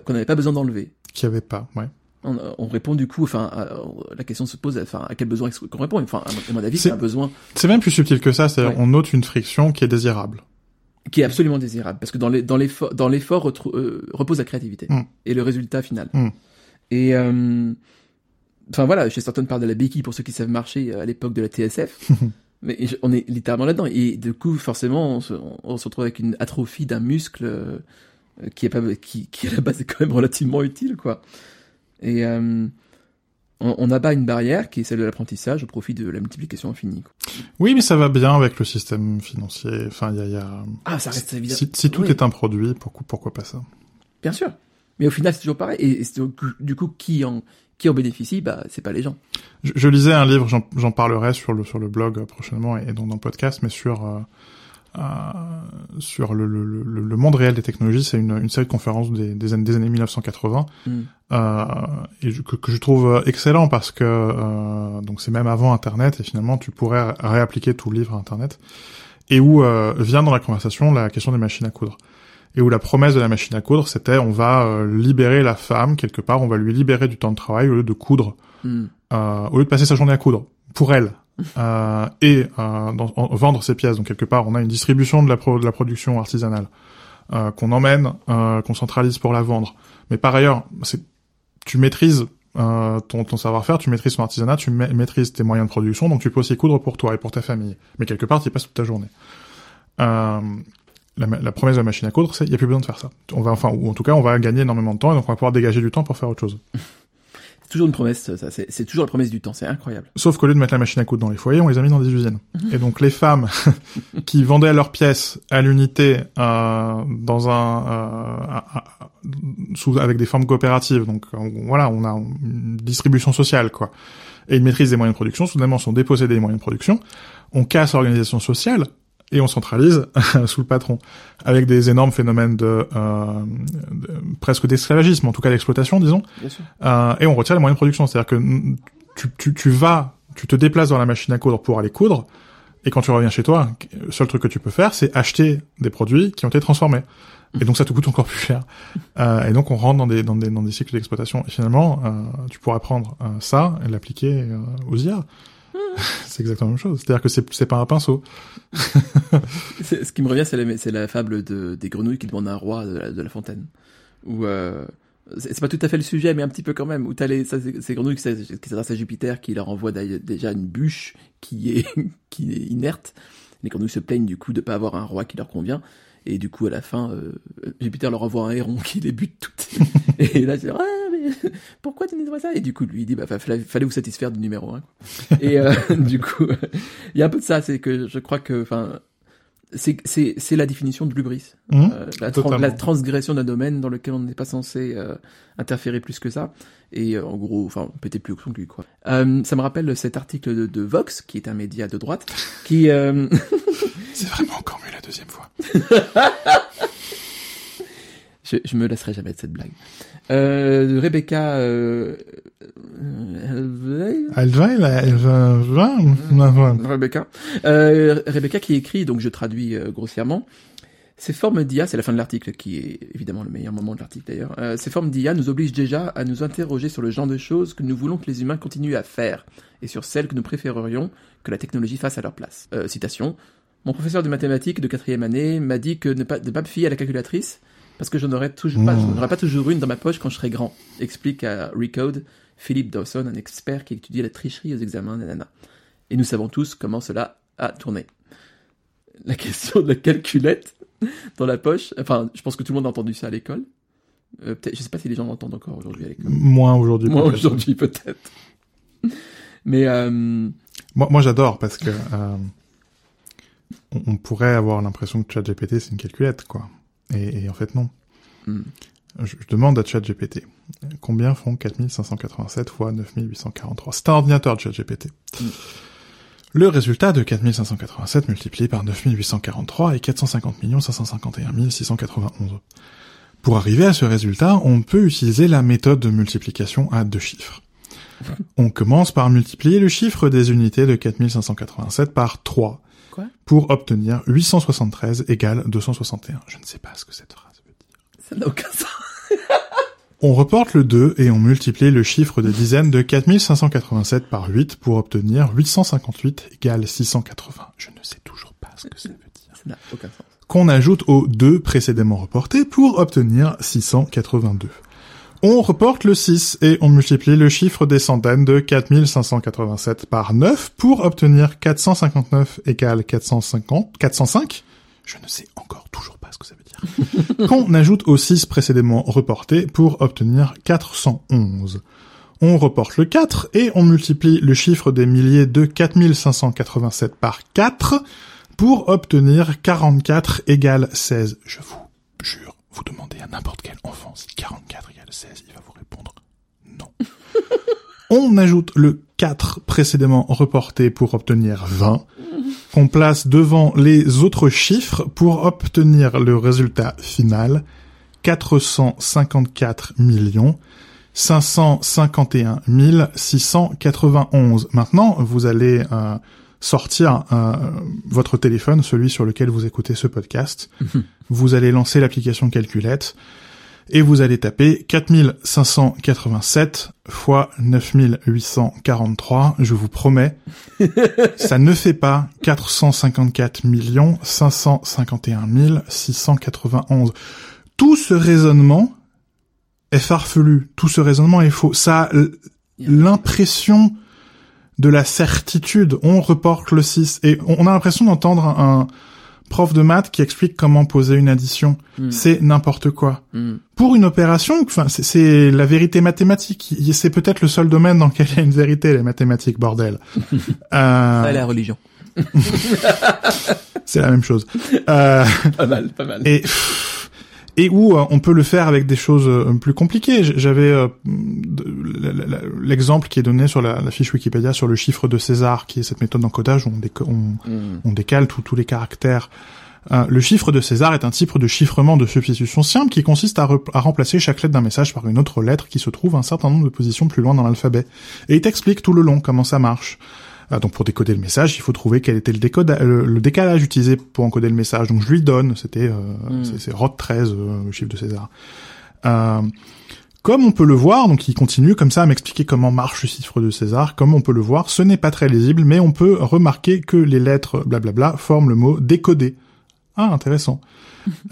qu'on n'avait pas besoin d'enlever. Qu'il n'y avait pas, ouais. On, on répond du coup, enfin, à- la question se pose, enfin, à quel besoin est-ce qu'on répond? Enfin, à mon avis, c'est un besoin C'est même plus subtil que ça, c'est-à-dire Ouais. on note une friction qui est désirable. qui est absolument désirable, parce que dans l'effort, dans l'effort euh, repose la créativité Mm. et le résultat final. Mm. Et euh, enfin voilà, Chesterton parle de la béquille pour ceux qui savent marcher euh, à l'époque de la TSF. Mais on est littéralement là-dedans. Et du coup, forcément, on se, on se retrouve avec une atrophie d'un muscle euh, qui est pas, qui, qui à la base est quand même relativement utile, quoi. Et euh, on, on abat une barrière qui est celle de l'apprentissage au profit de la multiplication infinie. quoi. Oui, mais ça va bien avec le système financier. Enfin, il y y a... Ah, ça reste évident. Si, si tout Oui. est un produit, pourquoi, pourquoi pas ça? Bien sûr. Mais au final, c'est toujours pareil. Et, du coup, qui en, qui en bénéficie Bah, c'est pas les gens. je, je lisais un livre, j'en parlerai sur le sur le blog euh, prochainement et donc dans le podcast, mais sur euh, euh, sur le, le, le, le monde réel des technologies. C'est une, une série de conférences des, des, années, des années 1980 Mm. euh, et que, que je trouve excellent parce que euh, donc c'est même avant Internet et finalement tu pourrais ré- réappliquer tout le livre à Internet et où euh, vient dans la conversation la question des machines à coudre et où la promesse de la machine à coudre c'était on va euh, libérer la femme quelque part, on va lui libérer du temps de travail au lieu de coudre Mm. euh, au lieu de passer sa journée à coudre pour elle euh, et euh, dans- en- vendre ses pièces. Donc quelque part, on a une distribution de la, pro- de la production artisanale euh, qu'on emmène, euh, qu'on centralise pour la vendre. Mais par ailleurs, c'est tu maîtrises euh, ton, ton savoir-faire, tu maîtrises ton artisanat, tu ma- maîtrises tes moyens de production, donc tu peux aussi coudre pour toi et pour ta famille. Mais quelque part, tu y passes toute ta journée. Euh, la, la promesse de la machine à coudre, c'est il n'y a plus besoin de faire ça. On va, enfin, ou en tout cas, on va gagner énormément de temps et donc on va pouvoir dégager du temps pour faire autre chose. C'est toujours une promesse, ça. C'est c'est toujours la promesse du temps. C'est incroyable. Sauf qu'au lieu de mettre la machine à coudre dans les foyers, on les a mis dans des usines. Et donc les femmes qui vendaient leurs pièces à l'unité euh, dans un, euh, sous avec des formes coopératives, donc euh, voilà, on a une distribution sociale quoi, et une maîtrise des moyens de production. Soudainement, sont dépossédés des moyens de production. On casse l'organisation sociale et on centralise sous le patron, avec des énormes phénomènes de, euh, de- presque d'esclavagisme, en tout cas d'exploitation, disons. Bien sûr. Euh, et on retire les moyens de production. C'est-à-dire que tu, tu, tu vas, tu te déplaces dans la machine à coudre pour aller coudre, et quand tu reviens chez toi, le seul truc que tu peux faire, c'est acheter des produits qui ont été transformés. Et donc ça te coûte encore plus cher. Euh, et donc on rentre dans des, dans des, dans des cycles d'exploitation. Et finalement, euh, tu pourras prendre euh, ça et l'appliquer euh, aux IA. c'est exactement la même chose. C'est-à-dire que c'est, pas un pinceau. Ce qui me revient, c'est la, fable de, des grenouilles qui demandent un roi de la, de la fontaine. Où euh, c'est pas tout à fait le sujet, mais un petit peu quand même. Où t'as les, ça, ces grenouilles qui s'adressent à Jupiter, qui leur envoie déjà une bûche qui est, qui est inerte. Les grenouilles se plaignent du coup de pas avoir un roi qui leur convient. Et du coup, à la fin, euh, Jupiter leur envoie un héron qui les bute toutes. et là, c'est pourquoi tu nous envoies ça? Et du coup, lui, il dit, bah, fallait, fallait vous satisfaire du numéro un. quoi. et euh, du coup, il y a un peu de ça, c'est que je crois que, enfin, c'est c'est c'est la définition de l'ubris, Mmh, Euh, la, transgression d'un domaine dans lequel on n'est pas censé euh, interférer plus que ça. Et euh, en gros, enfin, péter plus haut que lui, quoi. Euh, ça me rappelle cet article de, de Vox, qui est un média de droite, qui euh, C'est vraiment encore mieux la deuxième fois. Je, je me lasserai jamais de cette blague. Euh, Rebecca euh, va. Rebecca. Euh, Rebecca qui écrit, donc je traduis euh, grossièrement. Ces formes d'IA, c'est la fin de l'article qui est évidemment le meilleur moment de l'article d'ailleurs. Euh, ces formes d'IA nous obligent déjà à nous interroger sur le genre de choses que nous voulons que les humains continuent à faire et sur celles que nous préférerions que la technologie fasse à leur place. Euh, citation. Mon professeur de mathématiques de quatrième année m'a dit que ne pas, de pas me fier à la calculatrice parce que je n'aurais toujours pas, je n'aurais pas toujours une dans ma poche quand je serai grand. Explique à Recode Philippe Dawson, un expert qui étudie la tricherie aux examens, nanana. Et nous savons tous comment cela a tourné. La question de la calculette dans la poche, enfin, je pense que tout le monde a entendu ça à l'école. Euh, je sais pas si les gens l'entendent encore aujourd'hui à l'école. Moins aujourd'hui. Moi peut-être. aujourd'hui peut-être. Mais euh, Moi, moi j'adore parce que euh, on, on pourrait avoir l'impression que ChatGPT c'est une calculette, quoi. Et, et en fait non. hmm, Je, je demande à ChatGPT combien font 4587 fois 9843. C'est un ordinateur ChatGPT. Mm. Le résultat de 4587 multiplié par 9843 est 450 551 691. Pour arriver à ce résultat, on peut utiliser la méthode de multiplication à deux chiffres. On commence par multiplier le chiffre des unités de 4587 par 3 Quoi pour obtenir 873 égale 261. Je ne sais pas ce que cette phrase veut dire. ça n'a aucun sens. On reporte le 2 et on multiplie le chiffre de dizaines de 4587 par 8 pour obtenir 858 égale 680. Je ne sais toujours pas ce que ça veut dire. Ça n'a aucun sens. Qu'on ajoute aux 2 précédemment reportés pour obtenir 682. On reporte le 6 et on multiplie le chiffre des centaines de 4587 par 9 pour obtenir 459 égale 450, 405. Je ne sais encore toujours pas ce que ça veut dire. Qu'on ajoute aux 6 précédemment reportés pour obtenir 411. On reporte le 4 et on multiplie le chiffre des milliers de 4587 par 4 pour obtenir 44 égale 16. Je vous jure, vous demandez à n'importe quel enfant si 44 égale 16, il va vous répondre non. On ajoute le 4 précédemment reporté pour obtenir 20, qu'on place devant les autres chiffres pour obtenir le résultat final, 454 millions 551 691. Maintenant, vous allez euh, sortir euh, votre téléphone, celui sur lequel vous écoutez ce podcast. vous allez lancer l'application Calculette et vous allez taper 4587 fois 9843. Je vous promets, ça ne fait pas 454 551 691. Tout ce raisonnement est farfelu. Tout ce raisonnement est faux. Ça a l'impression de la certitude. On reporte le 6 et on a l'impression d'entendre un prof de maths qui explique comment poser une addition. Hmm. C'est n'importe quoi. Hmm. Pour une opération, enfin, c'est- la vérité mathématique. C'est peut-être le seul domaine dans lequel il y a une vérité, les mathématiques, bordel. Euh, et la religion. c'est la même chose. Euh, Pas mal, pas mal. et et où euh, on peut le faire avec des choses euh, plus compliquées. J'avais euh, l'exemple qui est donné sur la, la fiche Wikipédia sur le chiffre de César, qui est cette méthode d'encodage où on, on décale tous tous les caractères. Euh, le chiffre de César est un type de chiffrement de substitution simple qui consiste à, re- à remplacer chaque lettre d'un message par une autre lettre qui se trouve à un certain nombre de positions plus loin dans l'alphabet. Et il t'explique tout le long comment ça marche. Euh, donc pour décoder le message, il faut trouver quel était le, décoda- le, le décalage utilisé pour encoder le message. Donc je lui donne, c'était euh, Mm. c'est- ROT 13, euh, le chiffre de César. Euh, comme on peut le voir, donc il continue comme ça à m'expliquer comment marche le chiffre de César. Comme on peut le voir, ce n'est pas très lisible, mais on peut remarquer que les lettres blablabla forment le mot décoder. Ah, intéressant.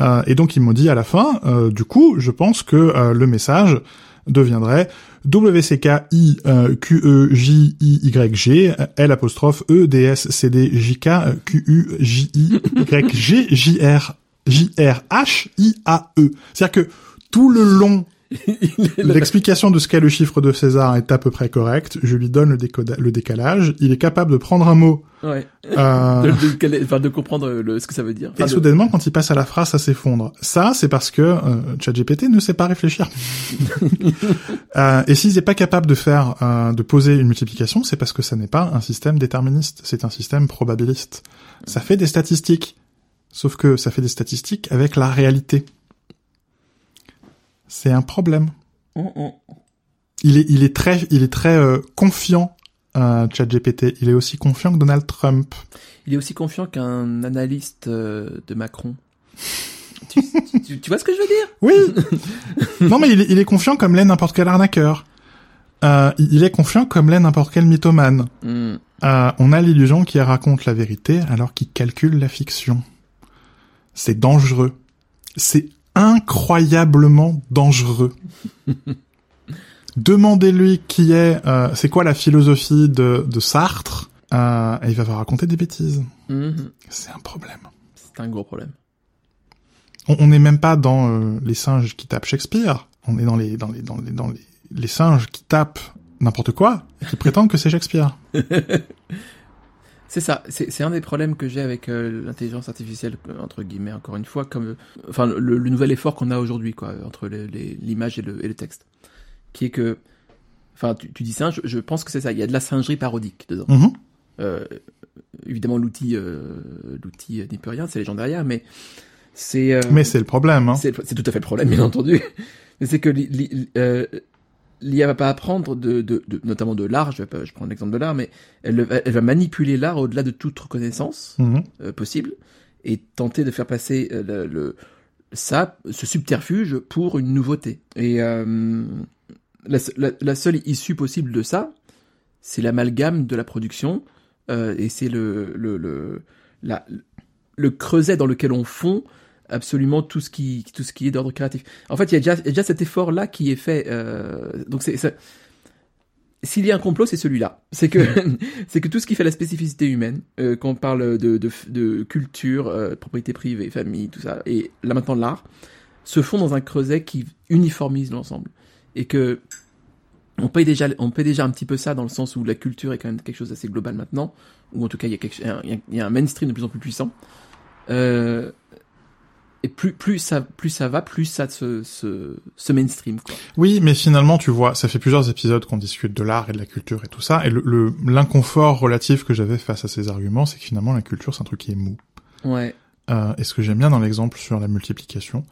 Euh, et donc il me dit à la fin, euh, du coup, je pense que euh, le message deviendrait WCK-I euh, Q-E-J-I-Y-G L apostrophe E D S C D J K Q-U-J-I-Y-G J-R J-R-H-I-A-E. C'est-à-dire que tout le long L'explication de ce qu'est le chiffre de César est à peu près correcte. Je lui donne le, décoda- le décalage. Il est capable de prendre un mot. Ouais. euh, De, de, quel est- enfin, de comprendre le, ce que ça veut dire. Et Enfin, soudainement, quand il passe à la phrase, ça s'effondre. Ça, c'est parce que euh, ChatGPT ne sait pas réfléchir. euh, et s'il n'est pas capable de faire, euh, de poser une multiplication, c'est parce que ça n'est pas un système déterministe, c'est un système probabiliste. Ça fait des statistiques, sauf que ça fait des statistiques avec la réalité. C'est un problème. Hum, hum. Il est, il est très, il est très euh, confiant. Euh, ChatGPT, il est aussi confiant que Donald Trump. Il est aussi confiant qu'un analyste euh, de Macron. tu, tu- tu vois ce que je veux dire? Oui. non, mais il est, il est confiant comme l'est n'importe quel arnaqueur. Euh, il est confiant comme l'est n'importe quel mythomane. Hum. Euh, on a l'illusion qu'il raconte la vérité alors qu'il calcule la fiction. C'est dangereux. C'est incroyablement dangereux. Demandez-lui qui est, euh, c'est quoi la philosophie de, de Sartre, euh, et il va vous raconter des bêtises. Mhm. C'est un problème. C'est un gros problème. On on n'est même pas dans euh, les singes qui tapent Shakespeare. On est dans les dans les dans les dans les, les singes qui tapent n'importe quoi et qui prétendent que c'est Shakespeare. C'est ça, c'est un des problèmes que j'ai avec euh, l'intelligence artificielle, euh, entre guillemets, encore une fois, comme, enfin, le, le nouvel effort qu'on a aujourd'hui, quoi, entre l'image et le, et le texte. Qui est que, enfin, tu, tu dis ça, je, je pense que c'est ça, il y a de la singerie parodique dedans. Mhm. Euh, évidemment, l'outil, l'outil n'y peut rien, c'est les gens derrière, mais c'est, Mais c'est le problème. Hein. c'est tout à fait le problème, bien entendu. C'est que li- li- euh, l'IA va pas apprendre de, de, de- notamment de l'art. Je, vais pas- je prends l'exemple de l'art, mais elle, va- elle va manipuler l'art au-delà de toute reconnaissance Mhm. euh, possible et tenter de faire passer euh, le, le- ça, ce subterfuge, pour une nouveauté. Et euh, la, se- la- la seule issue possible de ça, c'est l'amalgame de la production euh, et c'est le, le, le, la, le creuset dans lequel on fond absolument tout ce qui tout ce qui est d'ordre créatif. En fait, il y a déjà, déjà cet effort là qui est fait. euh, donc s'il y a un complot, c'est celui-là. C'est que c'est que tout ce qui fait la spécificité humaine, euh, quand on parle de de, culture, euh, propriété privée, famille, tout ça, et là maintenant l'art, se fond dans un creuset qui uniformise l'ensemble et que on paye déjà on paye déjà un petit peu ça dans le sens où la culture est quand même quelque chose d'assez global maintenant, ou en tout cas il y a- il y a un mainstream de plus en plus puissant. Euh, et plus plus ça plus ça va, plus ça se se, se mainstream quoi. Oui, mais finalement, tu vois, ça fait plusieurs épisodes qu'on discute de l'art et de la culture et tout ça, et le le- l'inconfort relatif que j'avais face à ces arguments, c'est que finalement, la culture, c'est un truc qui est mou. Ouais. Euh, et ce que j'aime bien dans l'exemple sur la multiplication,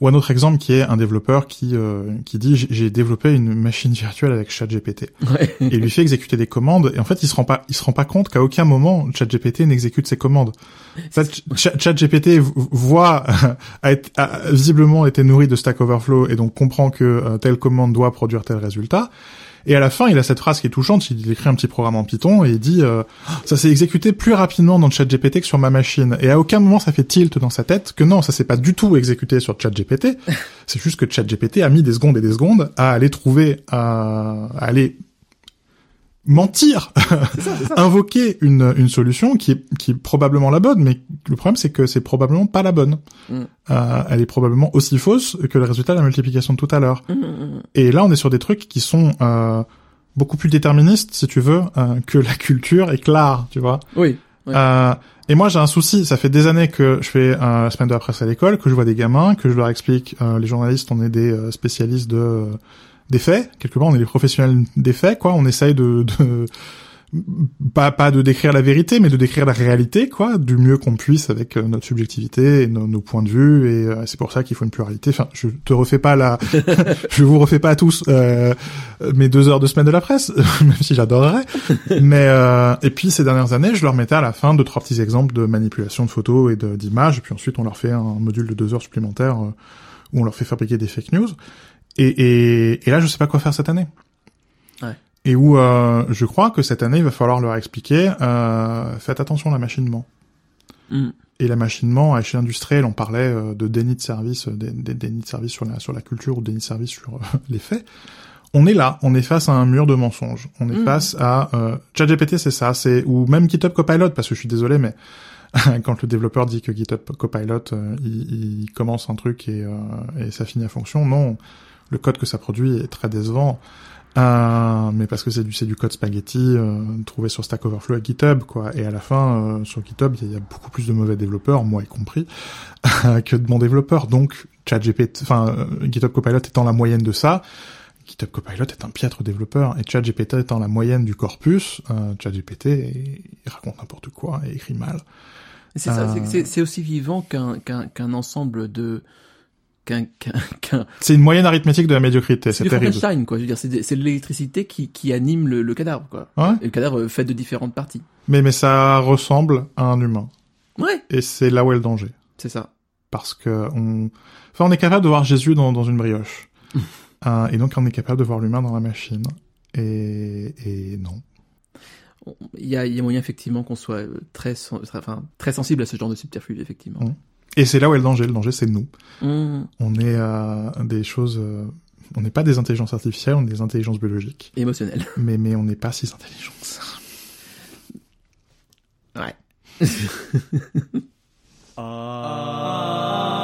ou un autre exemple qui est un développeur qui euh, qui dit j'ai- développé une machine virtuelle avec ChatGPT Ouais. et il lui fait exécuter des commandes et en fait il se rend pas il se rend pas compte qu'à aucun moment ChatGPT n'exécute ses commandes. En fait, Ch- ChatGPT voit a visiblement été nourri de Stack Overflow et donc comprend que euh, telle commande doit produire tel résultat. Et à la fin, il a cette phrase qui est touchante. Il écrit un petit programme en Python et il dit euh, ça s'est exécuté plus rapidement dans ChatGPT que sur ma machine. Et à aucun moment ça fait tilt dans sa tête que non, ça s'est pas du tout exécuté sur ChatGPT. C'est juste que ChatGPT a mis des secondes et des secondes à aller trouver, à, à aller mentir, invoquer une, une solution qui est, qui est probablement la bonne, mais le problème c'est que c'est probablement pas la bonne. Mm. Euh, elle est probablement aussi fausse que le résultat de la multiplication de tout à l'heure. Mhm. Et là, on est sur des trucs qui sont euh, beaucoup plus déterministes, si tu veux, euh, que la culture et que l'art, tu vois. Oui. Ouais. Euh, et moi, j'ai un souci. Ça fait des années que je fais la semaine de la presse à l'école, que je vois des gamins, que je leur explique. les journalistes, on est des spécialistes de des faits. Quelque part, on est les professionnels des faits, quoi. On essaye de, de pas pas de décrire la vérité, mais de décrire la réalité, quoi, du mieux qu'on puisse avec euh, notre subjectivité et nos, nos points de vue. Et euh, c'est pour ça qu'il faut une pluralité. Enfin, je te refais pas la, je vous refais pas à tous euh, mes deux heures de semaine de la presse, même si j'adorerais. Mais euh, et puis ces dernières années, je leur mettais à la fin deux trois petits exemples de manipulation de photos et d'images. Et puis ensuite, on leur fait un module de deux heures supplémentaires euh, où on leur fait fabriquer des fake news. Et, et, et là, je sais pas quoi faire cette année. Ouais. Et où euh, je crois que cette année, il va falloir leur expliquer, euh, faites attention à la machinement. Mhm. Et la machinement à échelle industrielle, on parlait euh, de déni de service, euh, des, des dénis de service sur la sur la culture ou déni de service sur euh, les faits. On est là, on est face à un mur de mensonges. On est Mhm. face à euh, ChatGPT, c'est ça, c'est ou même GitHub Copilot, parce que je suis désolé, mais quand le développeur dit que GitHub Copilot, il, il commence un truc et, euh, et ça finit à fonction, non. Le code que ça produit est très décevant. Euh, mais parce que c'est du c'est du code spaghetti euh, trouvé sur Stack Overflow et GitHub quoi et à la fin euh, sur GitHub il y, a beaucoup plus de mauvais développeurs moi y compris que de bons développeurs donc ChatGPT enfin euh, GitHub Copilot étant la moyenne de ça GitHub Copilot est un piètre développeur et ChatGPT étant la moyenne du corpus euh, ChatGPT il raconte n'importe quoi et écrit mal C'est ça, c'est- Euh. c'est c'est aussi vivant qu'un qu'un qu'un ensemble de qu'un qu'un qu'un c'est une moyenne arithmétique de la médiocrité c'est terrible Frankenstein quoi. Je veux dire, c'est l'électricité qui qui anime le, le cadavre quoi. ouais Et le cadavre fait de différentes parties. mais mais ça ressemble à un humain Ouais, et c'est là où est le danger c'est ça. parce que on, enfin, on est capable de voir Jésus dans, dans une brioche, Euh, et donc on est capable de voir l'humain dans la machine. Et, et non. On- Il y a il y a moyen effectivement qu'on soit euh, très- enfin très sensible à ce genre de subterfuge effectivement. Mm. Et c'est là où est le danger. Le danger, c'est nous. Mmh. On est euh, des choses. euh, on n'est pas des intelligences artificielles, on est des intelligences biologiques. Émotionnel. Mais mais on n'est pas si intelligents que ça. Ouais. Ah.